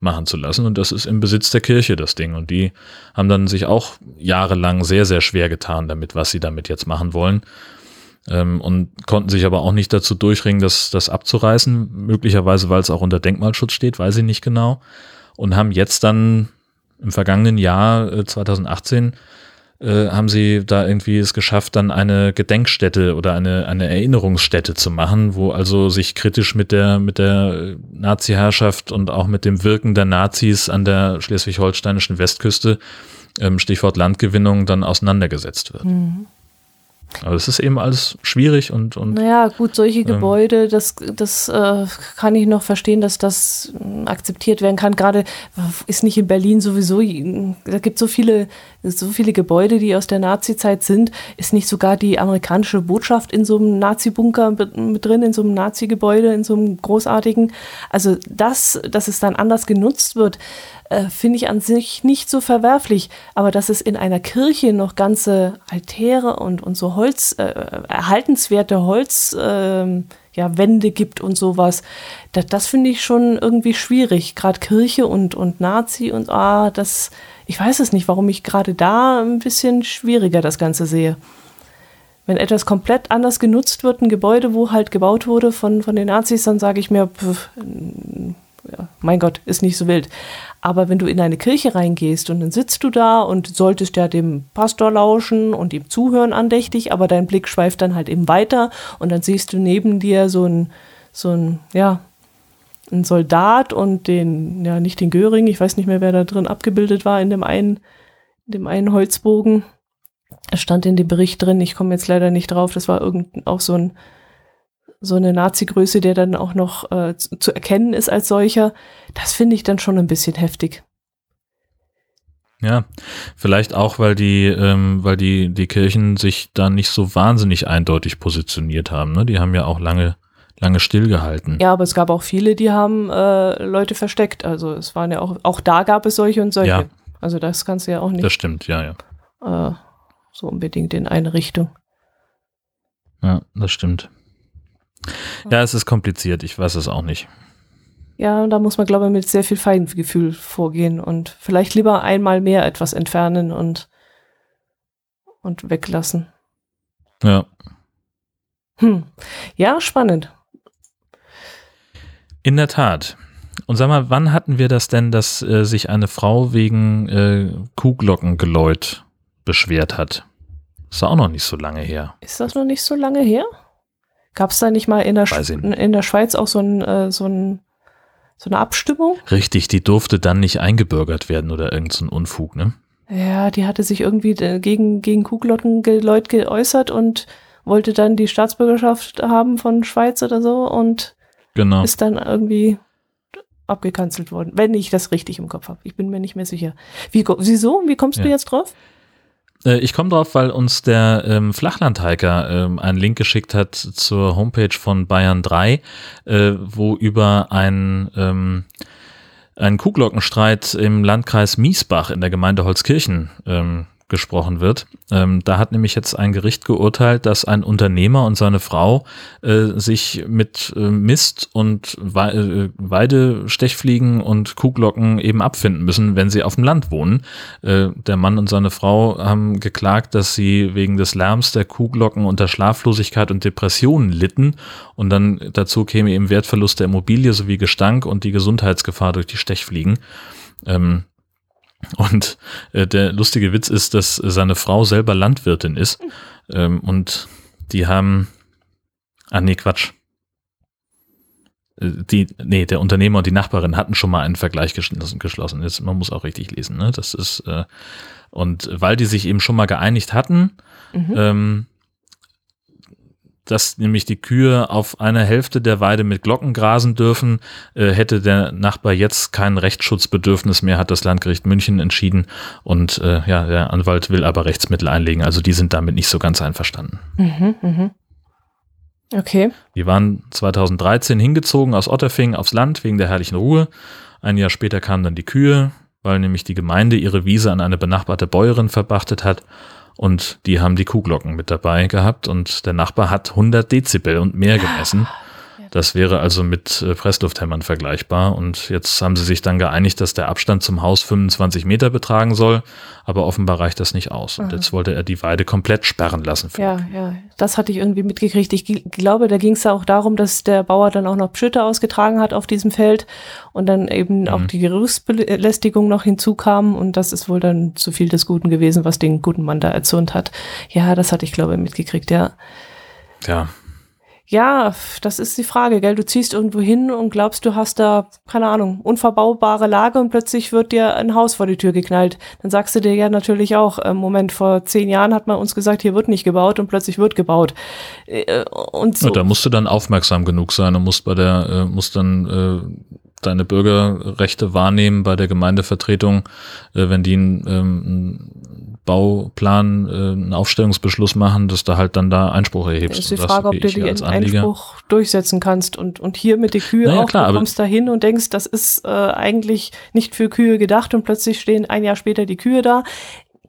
machen zu lassen. Und das ist im Besitz der Kirche, das Ding. Und die haben dann sich auch jahrelang sehr, sehr schwer getan damit, was sie damit jetzt machen wollen. Ähm, und konnten sich aber auch nicht dazu durchringen, das, das abzureißen. Möglicherweise, weil es auch unter Denkmalschutz steht, weiß ich nicht genau. Und haben jetzt dann im vergangenen Jahr, äh, 2018, äh, haben sie da irgendwie es geschafft, dann eine Gedenkstätte oder eine, eine Erinnerungsstätte zu machen, wo also sich kritisch mit der, mit der Nazi-Herrschaft und auch mit dem Wirken der Nazis an der schleswig-holsteinischen Westküste, ähm, Stichwort Landgewinnung, dann auseinandergesetzt wird. Aber es ist eben alles schwierig und. und naja, gut, solche ähm, Gebäude, das, das äh, kann ich noch verstehen, dass das äh, akzeptiert werden kann. Gerade ist nicht in Berlin sowieso, da gibt so viele, so viele Gebäude, die aus der Nazi-Zeit sind. Ist nicht sogar die amerikanische Botschaft in so einem Nazi-Bunker mit drin, in so einem Nazi-Gebäude, in so einem großartigen? Also das, dass es dann anders genutzt wird, äh, finde ich an sich nicht so verwerflich. Aber dass es in einer Kirche noch ganze Altäre und, und so Holz, äh, erhaltenswerte Holzwände äh, ja, Wände gibt und sowas, das, das finde ich schon irgendwie schwierig. Gerade Kirche und, und Nazi und ah, das, ich weiß es nicht, warum ich gerade da ein bisschen schwieriger das Ganze sehe wenn etwas komplett anders genutzt wird, ein Gebäude, wo halt gebaut wurde von, von den Nazis, dann sage ich mir, pf, ja, mein Gott, ist nicht so wild. Aber wenn du in eine Kirche reingehst und dann sitzt du da und solltest ja dem Pastor lauschen und ihm zuhören andächtig, aber dein Blick schweift dann halt eben weiter und dann siehst du neben dir so ein, so ein, ja, ein Soldat und den, ja, nicht den Göring, ich weiß nicht mehr, wer da drin abgebildet war in dem einen, in dem einen Holzbogen. Es stand in dem Bericht drin, ich komme jetzt leider nicht drauf, das war irgend auch so ein so eine Nazi-Größe, der dann auch noch äh, zu, zu erkennen ist als solcher, das finde ich dann schon ein bisschen heftig. Ja, vielleicht auch, weil die, ähm, weil die, die Kirchen sich da nicht so wahnsinnig eindeutig positioniert haben. Ne? Die haben ja auch lange, lange stillgehalten. Ja, aber es gab auch viele, die haben äh, Leute versteckt. Also es waren ja auch, auch da gab es solche und solche. Ja. Also das kannst du ja auch nicht. Das stimmt, ja, ja. Äh, so unbedingt in eine Richtung. Ja, das stimmt. Ja, es ist kompliziert, ich weiß es auch nicht. Ja, da muss man, glaube ich, mit sehr viel Feingefühl vorgehen und vielleicht lieber einmal mehr etwas entfernen und, und weglassen. Ja. Hm. Ja, spannend. In der Tat. Und sag mal, wann hatten wir das denn, dass äh, sich eine Frau wegen äh, Kuhglockengeläut beschwert hat? Das ist auch noch nicht so lange her. Ist das noch nicht so lange her? Gab es da nicht mal in der, in der Schweiz auch so, ein, äh, so, ein, so eine Abstimmung? Richtig, die durfte dann nicht eingebürgert werden oder irgendein so Unfug, ne? Ja, die hatte sich irgendwie äh, gegen, gegen Kuhglockenleut geäußert und wollte dann die Staatsbürgerschaft haben von Schweiz oder so und genau. ist dann irgendwie abgekanzelt worden, wenn ich das richtig im Kopf habe. Ich bin mir nicht mehr sicher. Wie, wieso? Wie kommst ja. du jetzt drauf? Äh, ich komme drauf, weil uns der ähm, Flachlandhiker ähm, einen Link geschickt hat zur Homepage von Bayern 3, äh, wo über ein ähm, einen Kuhglockenstreit im Landkreis Miesbach in der Gemeinde Holzkirchen ähm, gesprochen wird. Ähm, da hat nämlich jetzt ein Gericht geurteilt, dass ein Unternehmer und seine Frau äh, sich mit äh, Mist und We äh, Weidestechfliegen und Kuhglocken eben abfinden müssen, wenn sie auf dem Land wohnen. Äh, der Mann und seine Frau haben geklagt, dass sie wegen des Lärms der Kuhglocken unter Schlaflosigkeit und Depressionen litten und dann dazu käme eben Wertverlust der Immobilie sowie Gestank und die Gesundheitsgefahr durch die Stechfliegen. Ähm, und äh, der lustige Witz ist, dass seine Frau selber Landwirtin ist. Ähm, und die haben. Ah, nee, Quatsch. Äh, die, nee, der Unternehmer und die Nachbarin hatten schon mal einen Vergleich geschlossen. Jetzt, man muss auch richtig lesen, ne? Das ist, äh, und weil die sich eben schon mal geeinigt hatten, mhm. ähm, dass nämlich die Kühe auf einer Hälfte der Weide mit Glocken grasen dürfen, äh, hätte der Nachbar jetzt kein Rechtsschutzbedürfnis mehr, hat das Landgericht München entschieden. Und äh, ja, der Anwalt will aber Rechtsmittel einlegen. Also die sind damit nicht so ganz einverstanden. Mhm, mh. Okay. Die waren 2013 hingezogen aus Otterfing aufs Land wegen der herrlichen Ruhe. Ein Jahr später kamen dann die Kühe, weil nämlich die Gemeinde ihre Wiese an eine benachbarte Bäuerin verpachtet hat. Und die haben die Kuhglocken mit dabei gehabt und der Nachbar hat 100 Dezibel und mehr gemessen. Das wäre also mit äh, Presslufthämmern vergleichbar. Und jetzt haben sie sich dann geeinigt, dass der Abstand zum Haus 25 Meter betragen soll. Aber offenbar reicht das nicht aus. Und jetzt wollte er die Weide komplett sperren lassen. Ja, ja, das hatte ich irgendwie mitgekriegt. Ich glaube, da ging es ja auch darum, dass der Bauer dann auch noch Pschütte ausgetragen hat auf diesem Feld und dann eben mhm. auch die Gerüstbelästigung noch hinzukam. Und das ist wohl dann zu viel des Guten gewesen, was den guten Mann da erzürnt hat. Ja, das hatte ich, glaube ich, mitgekriegt, ja. Ja, Ja, das ist die Frage, gell? Du ziehst irgendwo hin und glaubst, du hast da, keine Ahnung, unverbaubare Lage und plötzlich wird dir ein Haus vor die Tür geknallt. Dann sagst du dir ja natürlich auch, äh, Moment, vor zehn Jahren hat man uns gesagt, hier wird nicht gebaut und plötzlich wird gebaut. Äh, und so. Ja, da musst du dann aufmerksam genug sein und musst bei der, äh, musst dann äh, deine Bürgerrechte wahrnehmen bei der Gemeindevertretung, äh, wenn die einen, ähm, Bauplan, äh, einen Aufstellungsbeschluss machen, dass du halt dann da Einspruch erhebst. Das ist die Frage, ob du den Einspruch durchsetzen kannst und, und hier mit den Kühe naja, auch, klar, du kommst da hin und denkst, das ist äh, eigentlich nicht für Kühe gedacht und plötzlich stehen ein Jahr später die Kühe da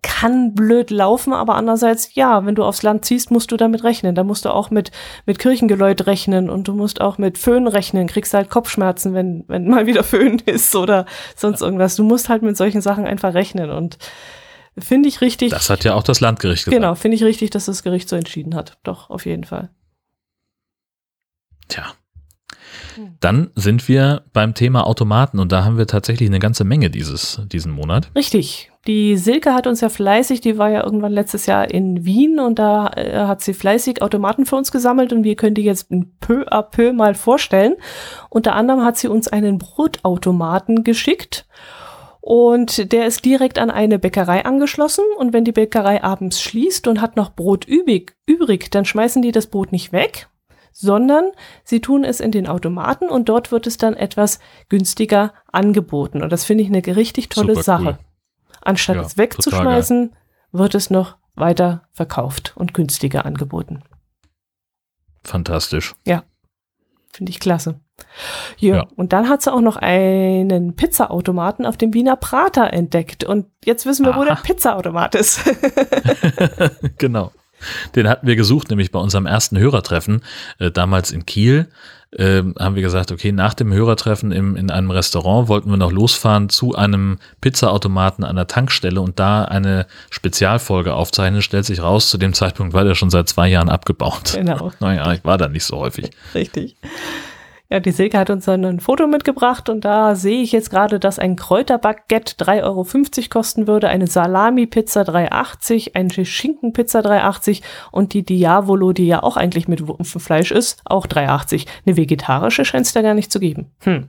kann blöd laufen, aber andererseits, ja, wenn du aufs Land ziehst, musst du damit rechnen. Da musst du auch mit, mit Kirchengeläut rechnen und du musst auch mit Föhn rechnen. Kriegst halt Kopfschmerzen, wenn, wenn mal wieder Föhn ist oder sonst irgendwas. Du musst halt mit solchen Sachen einfach rechnen und finde ich richtig. Das hat ja auch das Landgericht gesagt. Genau, finde ich richtig, dass das Gericht so entschieden hat. Doch, auf jeden Fall. Tja, dann sind wir beim Thema Automaten und da haben wir tatsächlich eine ganze Menge dieses, diesen Monat. Richtig. Die Silke hat uns ja fleißig, die war ja irgendwann letztes Jahr in Wien und da äh, hat sie fleißig Automaten für uns gesammelt und wir können die jetzt peu à peu mal vorstellen. Unter anderem hat sie uns einen Brotautomaten geschickt. Und der ist direkt an eine Bäckerei angeschlossen. Und wenn die Bäckerei abends schließt und hat noch Brot übrig, übrig dann schmeißen die das Brot nicht weg, sondern sie tun es in den Automaten und dort wird es dann etwas günstiger angeboten. Und das finde ich eine richtig tolle Super Sache. Cool. Anstatt ja, es wegzuschmeißen, wird es noch weiter verkauft und günstiger angeboten. Fantastisch. Ja, finde ich klasse. Ja, ja, und dann hat sie auch noch einen Pizzaautomaten auf dem Wiener Prater entdeckt. Und jetzt wissen wir, Aha. wo der Pizzaautomat ist. genau. Den hatten wir gesucht, nämlich bei unserem ersten Hörertreffen, äh, damals in Kiel. Äh, haben wir gesagt, okay, nach dem Hörertreffen im, in einem Restaurant wollten wir noch losfahren zu einem Pizzaautomaten an der Tankstelle und da eine Spezialfolge aufzeichnen. Stellt sich raus, zu dem Zeitpunkt war der schon seit zwei Jahren abgebaut. Genau. Naja, ich war da nicht so häufig. Richtig. Ja, die Silke hat uns dann ein Foto mitgebracht und da sehe ich jetzt gerade, dass ein Kräuterbaguette 3,50 Euro kosten würde, eine Salami-Pizza 3,80, eine Schinkenpizza 3,80 und die Diavolo, die ja auch eigentlich mit Fleisch ist, auch 3,80. Eine vegetarische scheint es da gar nicht zu geben. Hm.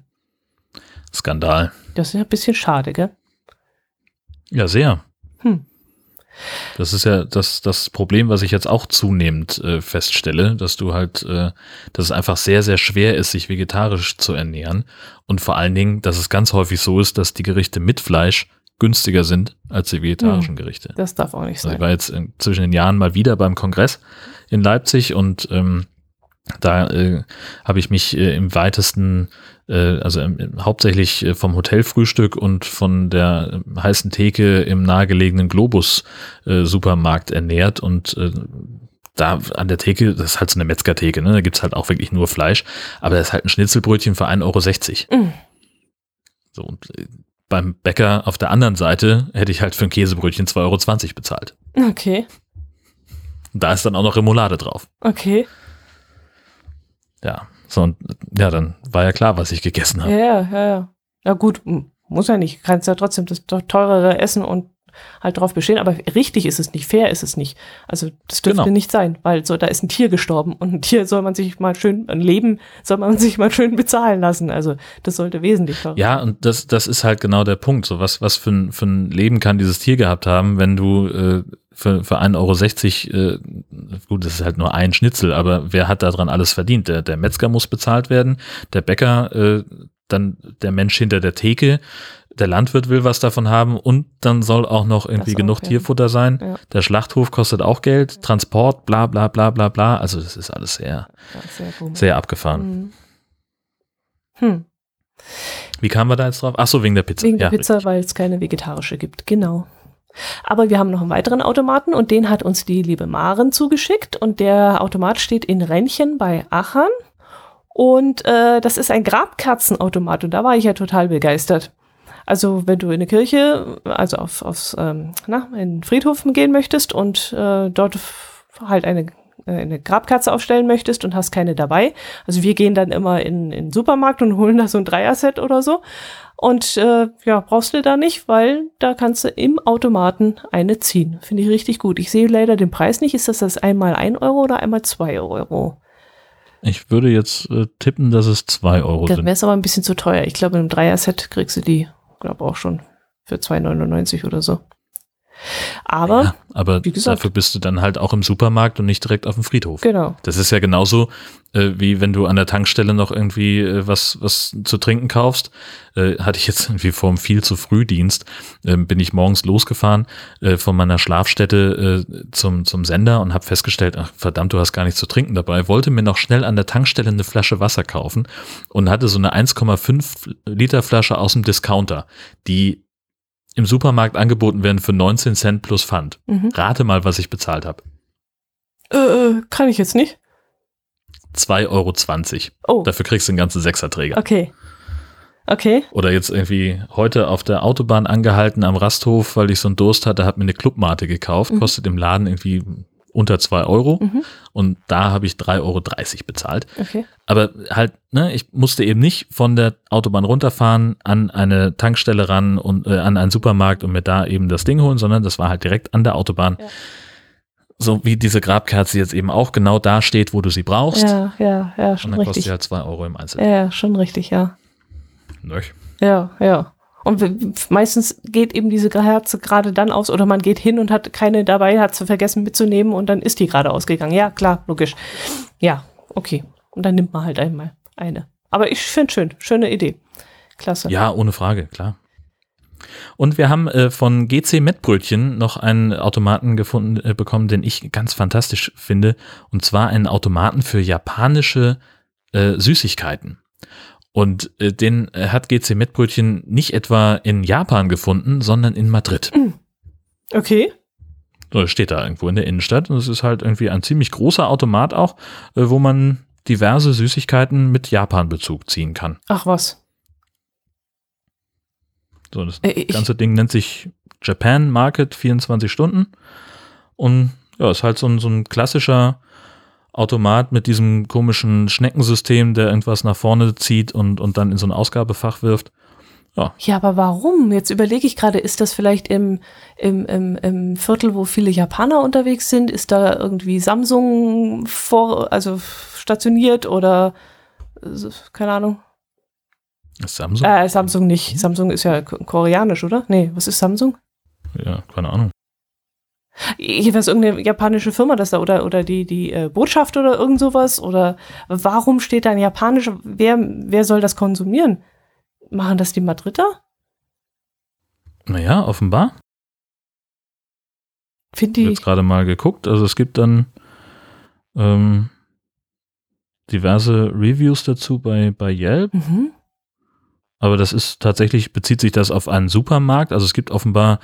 Skandal. Das ist ja ein bisschen schade, gell? Ja, sehr. Hm. Das ist ja das, das Problem, was ich jetzt auch zunehmend äh, feststelle, dass du halt, äh, dass es einfach sehr, sehr schwer ist, sich vegetarisch zu ernähren. Und vor allen Dingen, dass es ganz häufig so ist, dass die Gerichte mit Fleisch günstiger sind als die vegetarischen hm, Gerichte. Das darf auch nicht sein. Also ich war jetzt in, zwischen den Jahren mal wieder beim Kongress in Leipzig und ähm, da äh, habe ich mich äh, im weitesten äh, also hauptsächlich äh, vom Hotelfrühstück und von der äh, heißen Theke im nahegelegenen Globus Supermarkt ernährt und da an der Theke, das ist halt so eine Metzgertheke, ne? da gibt's halt auch wirklich nur Fleisch, aber da ist halt ein Schnitzelbrötchen für 1,60 Euro. Mm. So, und beim Bäcker auf der anderen Seite hätte ich halt für ein Käsebrötchen 2,20 Euro bezahlt. Okay. Da ist dann auch noch Remoulade drauf. Okay. Ja, so, und ja, dann war ja klar, was ich gegessen habe. Ja, ja, ja. Ja, gut, muss ja nicht. Kannst ja trotzdem das teurere essen und halt drauf bestehen, aber richtig ist es nicht, fair ist es nicht. Also das dürfte genau. nicht sein, weil so da ist ein Tier gestorben und ein Tier soll man sich mal schön ein Leben soll man sich mal schön bezahlen lassen. Also das sollte wesentlich teurer. Ja, und das das ist halt genau der Punkt. So was was für ein für ein Leben kann dieses Tier gehabt haben, wenn du äh, für, für 1,60 Euro, äh, gut, das ist halt nur ein Schnitzel, aber wer hat daran alles verdient? Der, der Metzger muss bezahlt werden, der Bäcker, äh, dann der Mensch hinter der Theke, der Landwirt will was davon haben und dann soll auch noch irgendwie auch, genug ja. Tierfutter sein. Ja. Der Schlachthof kostet auch Geld, Transport, bla bla bla bla bla. Also das ist alles sehr, sehr, sehr, abgefahren. Hm. hm. Wie kamen wir da jetzt drauf? Ach so, wegen der Pizza. Wegen der Pizza, weil es keine vegetarische gibt, genau. Aber wir haben noch einen weiteren Automaten und den hat uns die liebe Maren zugeschickt und der Automat steht in Rennchen bei Achern und äh, das ist ein Grabkerzenautomat und da war ich ja total begeistert. Also wenn du in eine Kirche, also auf, aufs, ähm, na, in den Friedhof gehen möchtest und äh, dort halt eine äh, eine Grabkerze aufstellen möchtest und hast keine dabei. Also wir gehen dann immer in, in den Supermarkt und holen da so ein Dreier-Set oder so. Und äh, ja, brauchst du da nicht, weil da kannst du im Automaten eine ziehen. Finde ich richtig gut. Ich sehe leider den Preis nicht. Ist das das einmal ein Euro oder einmal zwei Euro? Ich würde jetzt äh, tippen, dass es 2 Euro Dann sind. wäre es aber ein bisschen zu teuer. Ich glaube, in einem Dreier-Set kriegst du die, glaube auch schon für 2,99 oder so. Aber, ja, aber wie gesagt- dafür bist du dann halt auch im Supermarkt und nicht direkt auf dem Friedhof. genau. Das ist ja genauso, äh, wie wenn du an der Tankstelle noch irgendwie äh, was, was zu trinken kaufst. Äh, hatte ich jetzt irgendwie vor einem viel zu Frühdienst, ähm, bin ich morgens losgefahren äh, von meiner Schlafstätte äh, zum, zum Sender und habe festgestellt, ach verdammt, du hast gar nichts zu trinken dabei. Wollte mir noch schnell an der Tankstelle eine Flasche Wasser kaufen und hatte so eine 1,5 Liter Flasche aus dem Discounter, die im Supermarkt angeboten werden für 19 Cent plus Pfand. Mhm. Rate mal, was ich bezahlt habe. Äh, äh, kann ich jetzt nicht. 2,20 Euro. Oh, Dafür kriegst du einen ganzen Sechserträger. okay. Okay. Oder jetzt irgendwie heute auf der Autobahn angehalten am Rasthof, weil ich so einen Durst hatte, habe mir eine Clubmate gekauft, Mhm. kostet im Laden irgendwie unter 2 Euro Mhm. und da habe ich 3,30 Euro bezahlt. Okay. Aber halt, ne, ich musste eben nicht von der Autobahn runterfahren, an eine Tankstelle ran und äh, an einen Supermarkt und mir da eben das Ding holen, sondern das war halt direkt an der Autobahn. Ja. So wie diese Grabkerze jetzt eben auch genau da steht, wo du sie brauchst. Ja, ja, ja, und schon dann kostet richtig. sie halt 2 Euro im Einzel. Ja, ja, schon richtig, ja. Nöch. Ja, ja. Und meistens geht eben diese Herze gerade dann aus oder man geht hin und hat keine dabei, hat sie vergessen mitzunehmen und dann ist die gerade ausgegangen. Ja, klar, logisch. Ja, okay. Und dann nimmt man halt einmal eine. Aber ich finde schön, schöne Idee. Klasse. Ja, ohne Frage, klar. Und wir haben äh, von GC Mettbrötchen noch einen Automaten gefunden äh, bekommen, den ich ganz fantastisch finde. Und zwar einen Automaten für japanische äh, Süßigkeiten. Und äh, den äh, hat GC Mettbrötchen nicht etwa in Japan gefunden, sondern in Madrid. Okay. So, das steht da irgendwo in der Innenstadt. Und es ist halt irgendwie ein ziemlich großer Automat auch, äh, wo man diverse Süßigkeiten mit Japan-Bezug ziehen kann. Ach was. So, das Äh, ganze Ding nennt sich Japan Market 24 Stunden. Und ja, ist halt so ein, so ein klassischer Automat mit diesem komischen Schneckensystem, der irgendwas nach vorne zieht und, und dann in so ein Ausgabefach wirft. Ja, aber warum? Jetzt überlege ich gerade, ist das vielleicht im, im, im, im Viertel, wo viele Japaner unterwegs sind? Ist da irgendwie Samsung vor, also stationiert oder keine Ahnung? Samsung? Äh, Samsung nicht. Samsung ist ja koreanisch, oder? Nee, was ist Samsung? Ja, keine Ahnung. Jeweils irgendeine japanische Firma, das da oder oder die die äh, Botschaft oder irgend sowas oder warum steht da ein japanischer? Wer wer soll das konsumieren? Machen das die Madrider? Naja, offenbar. Finde Ich habe die jetzt gerade mal geguckt. Also es gibt dann ähm, diverse Reviews dazu bei, bei Yelp. mhm. Aber das ist tatsächlich, bezieht sich das auf einen Supermarkt. Also es gibt offenbar,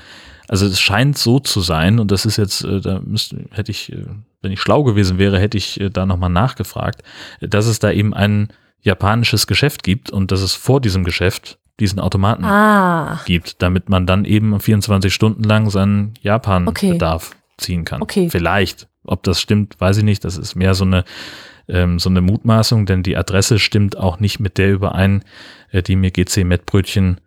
also es scheint so zu sein, und das ist jetzt, äh, da müsste, hätte ich, äh, wenn ich schlau gewesen wäre, hätte ich äh, da nochmal nachgefragt, dass es da eben ein japanisches Geschäft gibt und dass es vor diesem Geschäft diesen Automaten Ah, gibt, damit man dann eben 24 Stunden lang seinen Japan-Bedarf ziehen kann. Okay. Vielleicht. Ob das stimmt, weiß ich nicht. Das ist mehr so eine, ähm, so eine Mutmaßung, denn die Adresse stimmt auch nicht mit der überein, äh, die mir GC Mettbrötchen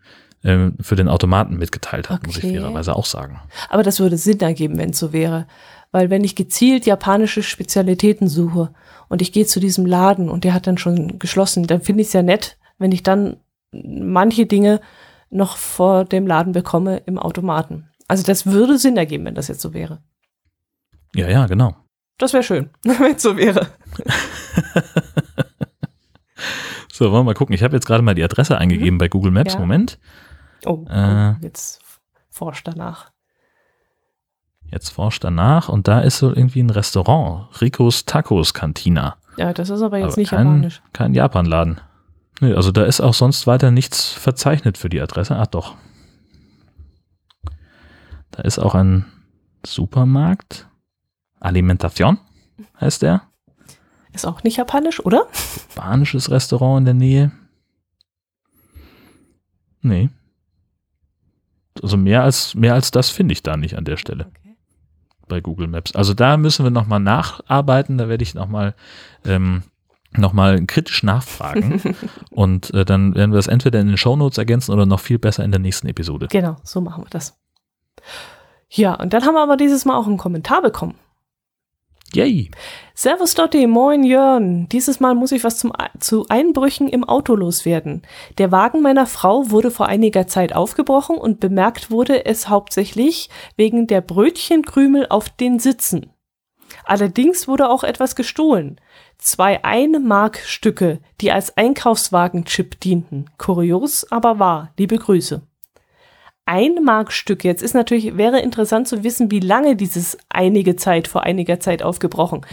ähm, für den Automaten mitgeteilt hat, muss ich Okay. fairerweise auch sagen. aber das würde Sinn ergeben, wenn es so wäre, weil wenn ich gezielt japanische Spezialitäten suche und ich gehe zu diesem Laden und der hat dann schon geschlossen, dann finde ich es ja nett, wenn ich dann manche Dinge noch vor dem Laden bekomme im Automaten. Also das würde Sinn ergeben, wenn das jetzt so wäre. Ja, ja, genau. Das wäre schön, wenn es so wäre. So, wollen wir mal gucken. Ich habe jetzt gerade mal die Adresse eingegeben bei Google Maps. Ja. Moment. Oh, Äh. oh jetzt forscht danach. Jetzt forscht danach und da ist so irgendwie ein Restaurant. Ricos Tacos Cantina. Ja, das ist aber jetzt Aber nicht kein, japanisch. Kein Japanladen. Nee, also da ist auch sonst weiter nichts verzeichnet für die Adresse. Ach doch. Da ist auch ein Supermarkt. Alimentation heißt der. Ist auch nicht japanisch, oder? Spanisches Restaurant in der Nähe. Nee. Also mehr als, mehr als das finde ich da nicht an der Stelle Okay. bei Google Maps. Also da müssen wir nochmal nacharbeiten. Da werde ich nochmal ähm, noch mal kritisch nachfragen. Und äh, dann werden wir das entweder in den Shownotes ergänzen oder noch viel besser in der nächsten Episode. Genau, so machen wir das. Ja, und dann haben wir aber dieses Mal auch einen Kommentar bekommen. Yay. Servus Dotti, moin Jörn. Dieses Mal muss ich was zum, zu Einbrüchen im Auto loswerden. Der Wagen meiner Frau wurde vor einiger Zeit aufgebrochen und bemerkt wurde es hauptsächlich wegen der Brötchenkrümel auf den Sitzen. Allerdings wurde auch etwas gestohlen. Zwei Ein-Mark-Stücke, die als Einkaufswagenchip dienten. Kurios, aber wahr. Liebe Grüße. Ein-Mark-Stück. Jetzt ist natürlich, wäre interessant zu wissen, wie lange dieses einige Zeit, vor einiger Zeit aufgebrochen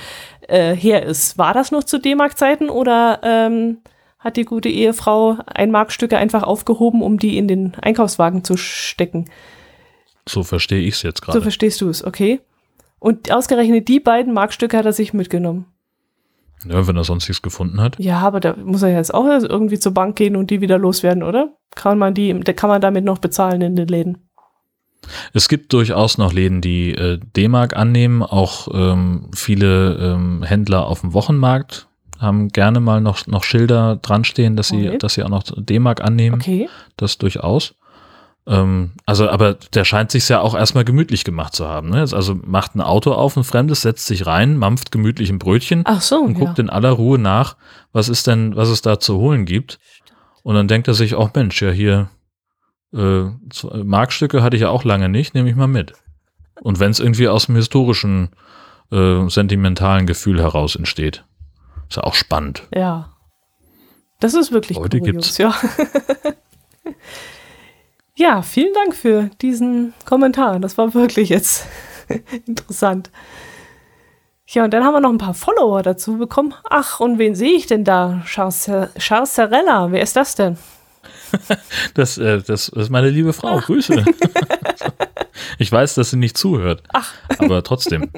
äh, her ist. War das noch zu D-Mark-Zeiten oder ähm, hat die gute Ehefrau Ein-Mark-Stücke einfach aufgehoben, um die in den Einkaufswagen zu stecken? So verstehe ich es jetzt gerade. So verstehst du es, okay. Und ausgerechnet die beiden Markstücke hat er sich mitgenommen. Ja, wenn er sonst nichts gefunden hat. Ja, aber da muss er jetzt auch irgendwie zur Bank gehen und die wieder loswerden, oder? Kann man die, kann man damit noch bezahlen in den Läden? Es gibt durchaus noch Läden, die äh, D-Mark annehmen. Auch ähm, viele ähm, Händler auf dem Wochenmarkt haben gerne mal noch, noch Schilder dran stehen, dass sie, dass sie auch noch D-Mark annehmen. Okay. Das durchaus. Ähm, also, aber der scheint sich ja auch erstmal gemütlich gemacht zu haben. Ne? Also macht ein Auto auf, ein Fremdes, setzt sich rein, mampft gemütlich ein Brötchen Ach so, und guckt in aller Ruhe nach, was ist denn, was es da zu holen gibt. Und dann denkt er sich, auch Mensch, ja hier äh, Markstücke hatte ich ja auch lange nicht, nehme ich mal mit. Und wenn es irgendwie aus dem historischen, äh, sentimentalen Gefühl heraus entsteht. Ist ja auch spannend. Ja. Das ist wirklich Heute kurios, gibt's. ja. ja, vielen Dank für diesen Kommentar. Das war wirklich jetzt interessant. Ja, und dann haben wir noch ein paar Follower dazu bekommen. Ach, und wen sehe ich denn da? Serella, wer ist das denn? Das, äh, das ist meine liebe Frau. Grüße. ich weiß, dass sie nicht zuhört. Ach. Aber trotzdem.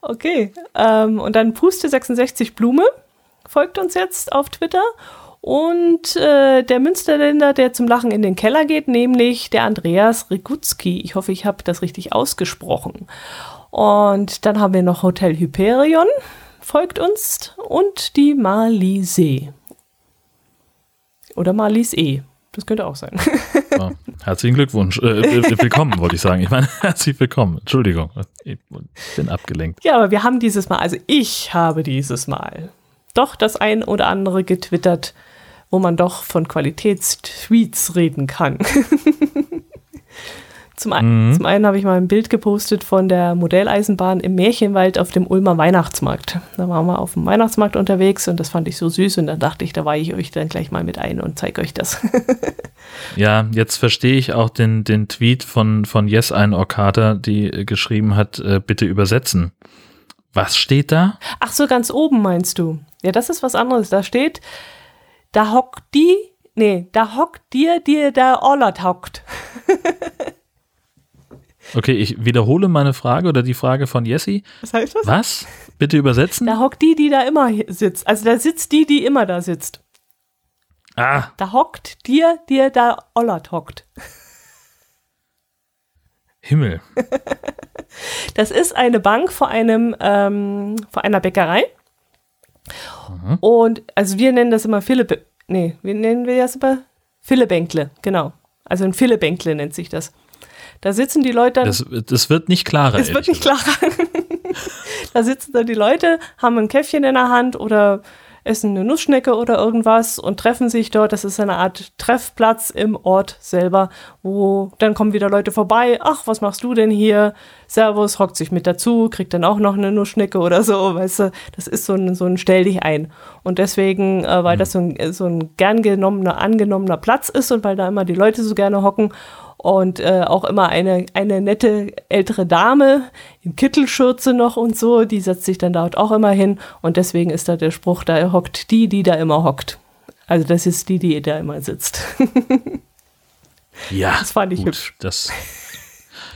Okay. Ähm, und dann Puste66 Blume folgt uns jetzt auf Twitter. Und äh, der Münsterländer, der zum Lachen in den Keller geht, nämlich der Andreas Rigutski. Ich hoffe, ich habe das richtig ausgesprochen. Und dann haben wir noch Hotel Hyperion, folgt uns, und die Malise. Oder Malis E. Das könnte auch sein. Ja, herzlichen Glückwunsch. Äh, willkommen, wollte ich sagen. Ich meine, herzlich willkommen. Entschuldigung, ich bin abgelenkt. Ja, aber wir haben dieses Mal, also ich habe dieses Mal doch das ein oder andere getwittert, wo man doch von Qualitätstweets reden kann. zum, ein, Mhm. zum einen habe ich mal ein Bild gepostet von der Modelleisenbahn im Märchenwald auf dem Ulmer Weihnachtsmarkt. Da waren wir auf dem Weihnachtsmarkt unterwegs und das fand ich so süß und dann dachte ich, da weihe ich euch dann gleich mal mit ein und zeige euch das. Ja, jetzt verstehe ich auch den, den Tweet von, von Yes ein Orkater, die äh, geschrieben hat, äh, bitte übersetzen. Was steht da? Ach so, ganz oben meinst du? Ja, das ist was anderes. Da steht, da hockt die, nee, da hockt dir, dir der Ollert hockt. Okay, ich wiederhole meine Frage oder die Frage von Jessie. Was heißt das? Was? Bitte übersetzen? Da hockt die, die da immer sitzt. Also da sitzt die, die immer da sitzt. Ah, Da hockt dir, dir der Ollert hockt. Himmel. Das ist eine Bank vor einem, ähm, vor einer Bäckerei. Und, also wir nennen das immer Philipp, nee, wie nennen wir das immer? Philebänkle, genau. Also ein Philebänkle nennt sich das. Da sitzen die Leute dann, Das, das wird nicht klarer. es wird nicht klarer. da sitzen dann die Leute, haben ein Käffchen in der Hand oder essen eine Nussschnecke oder irgendwas und treffen sich dort. Das ist eine Art Treffplatz im Ort selber, wo dann kommen wieder Leute vorbei. Ach, was machst du denn hier? Servus, hockt sich mit dazu, kriegt dann auch noch eine Nussschnecke oder so, weißt du. Das ist so ein, so ein Stell dich ein. Und deswegen, äh, weil das so ein, so ein gern genommener, angenommener Platz ist und weil da immer die Leute so gerne hocken und äh, auch immer eine, eine nette ältere Dame in Kittelschürze noch und so, die setzt sich dann dort auch immer hin und deswegen ist da der Spruch, da hockt die, die da immer hockt. Also das ist die, die da immer sitzt. Ja, Das fand ich gut, hübsch. Das,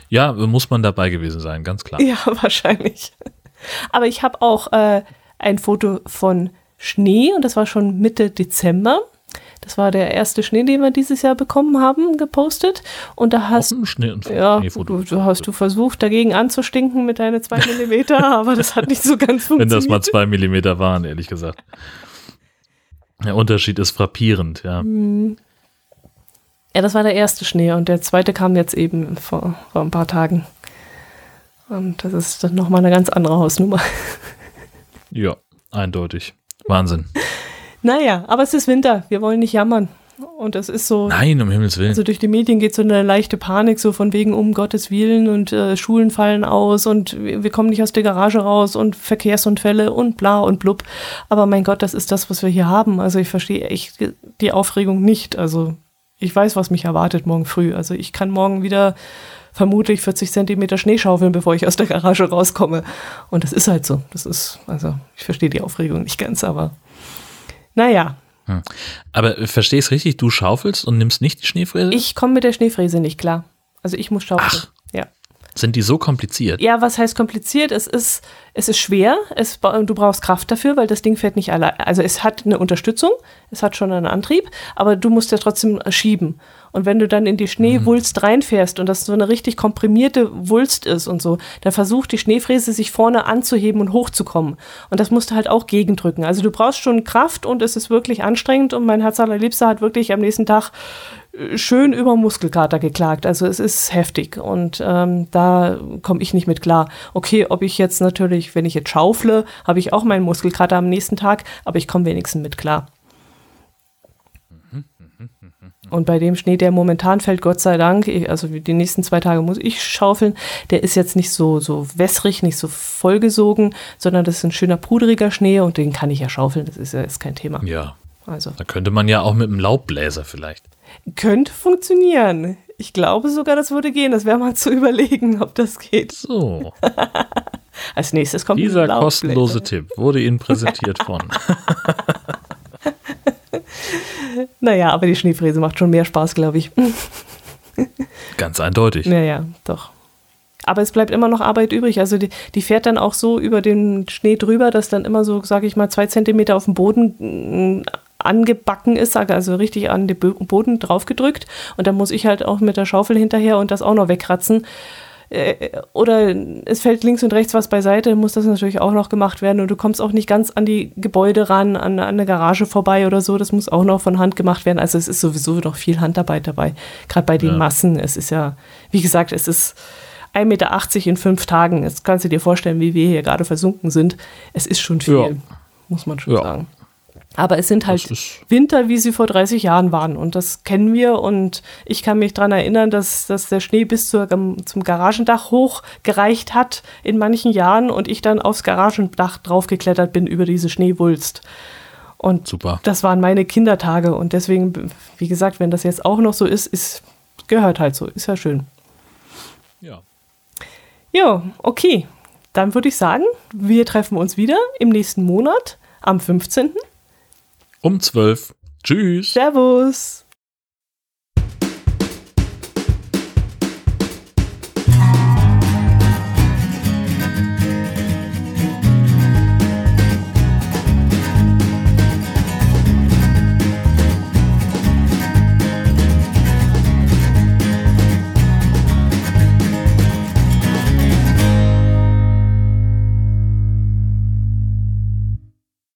ja, muss man dabei gewesen sein, ganz klar. ja, wahrscheinlich. Aber ich habe auch äh, ein Foto von Schnee und das war schon Mitte Dezember. Das war der erste Schnee, den wir dieses Jahr bekommen haben, gepostet. Und da hast Ja, du hast du versucht, dagegen anzustinken mit deinen zwei Millimeter, aber das hat nicht so ganz Wenn funktioniert. das mal zwei Millimeter waren, ehrlich gesagt. Der Unterschied ist frappierend, ja. ja, das war der erste Schnee und der zweite kam jetzt eben vor, vor ein paar Tagen. Und das ist dann nochmal eine ganz andere Hausnummer. Ja, eindeutig. Wahnsinn. Naja, aber es ist Winter. Wir wollen nicht jammern. Und es ist so. Nein, um Himmels Willen. Also durch die Medien geht so eine leichte Panik, so von wegen um Gottes Willen und äh, Schulen fallen aus und wir, wir kommen nicht aus der Garage raus und Verkehrsunfälle und bla und blub. Aber mein Gott, das ist das, was wir hier haben. Also ich verstehe echt die Aufregung nicht. Also ich weiß, was mich erwartet morgen früh. Also ich kann morgen wieder vermutlich 40 Zentimeter Schnee schaufeln, bevor ich aus der Garage rauskomme. Und das ist halt so. Das ist, also ich verstehe die Aufregung nicht ganz, aber naja, Hm. Aber es richtig, du schaufelst und nimmst nicht die Schneefräse? Ich komme mit der Schneefräse nicht klar. Also ich muss schaufeln. Ach. Sind die so kompliziert? ja, was heißt kompliziert? Es ist, es ist schwer. Es, du brauchst Kraft dafür, weil das Ding fährt nicht allein. Also es hat eine Unterstützung, es hat schon einen Antrieb, aber du musst ja trotzdem schieben. Und wenn du dann in die Schneewulst reinfährst und das so eine richtig komprimierte Wulst ist und so, dann versucht die Schneefräse sich vorne anzuheben und hochzukommen. Und das musst du halt auch gegendrücken. Also du brauchst schon Kraft und es ist wirklich anstrengend und mein Herz allerliebster hat wirklich am nächsten Tag schön über Muskelkater geklagt. Also es ist heftig und ähm, da komme ich nicht mit klar. Okay, ob ich jetzt natürlich, wenn ich jetzt schaufle, habe ich auch meinen Muskelkater am nächsten Tag, aber ich komme wenigstens mit klar. Und bei dem Schnee, der momentan fällt, Gott sei Dank, ich, also die nächsten zwei Tage muss ich schaufeln, der ist jetzt nicht so, so wässrig, nicht so vollgesogen, sondern das ist ein schöner pudriger Schnee und den kann ich ja schaufeln, das ist ja ist kein Thema. Ja. Also Da könnte man ja auch mit einem Laubbläser vielleicht. Könnte funktionieren. Ich glaube sogar, das würde gehen. Das wäre mal zu überlegen, ob das geht. So, Als nächstes kommt dieser kostenlose Tipp wurde Ihnen präsentiert von. Naja, aber die Schneefräse macht schon mehr Spaß, glaube ich. Ganz eindeutig. Naja, doch. Aber es bleibt immer noch Arbeit übrig. Also die, die fährt dann auch so über den Schnee drüber, dass dann immer so, sage ich mal, zwei Zentimeter auf dem Boden mm, angebacken ist, also richtig an den Bo- Boden draufgedrückt. Und dann muss ich halt auch mit der Schaufel hinterher und das auch noch wegkratzen. Äh, Oder es fällt links und rechts was beiseite, muss das natürlich auch noch gemacht werden. Und du kommst auch nicht ganz an die Gebäude ran, an, an eine Garage vorbei oder so. Das muss auch noch von Hand gemacht werden. Also es ist sowieso noch viel Handarbeit dabei. Gerade bei den Ja. Massen. Es ist ja, wie gesagt, es ist 1,80 Meter in fünf Tagen. Jetzt kannst du dir vorstellen, wie wir hier gerade versunken sind. Es ist schon viel, Ja. muss man schon Ja. sagen. Aber es sind halt Winter, wie sie vor 30 Jahren waren. Und das kennen wir. Und ich kann mich daran erinnern, dass, dass der Schnee bis zur, zum Garagendach hoch gereicht hat in manchen Jahren und ich dann aufs Garagendach draufgeklettert bin über diese Schneewulst. Und Super. das waren meine Kindertage. Und deswegen, wie gesagt, wenn das jetzt auch noch so ist, ist gehört halt so. Ist ja schön. Ja. Ja, okay. Dann würde ich sagen, wir treffen uns wieder im nächsten Monat am 15. Um 12. Tschüss. Servus.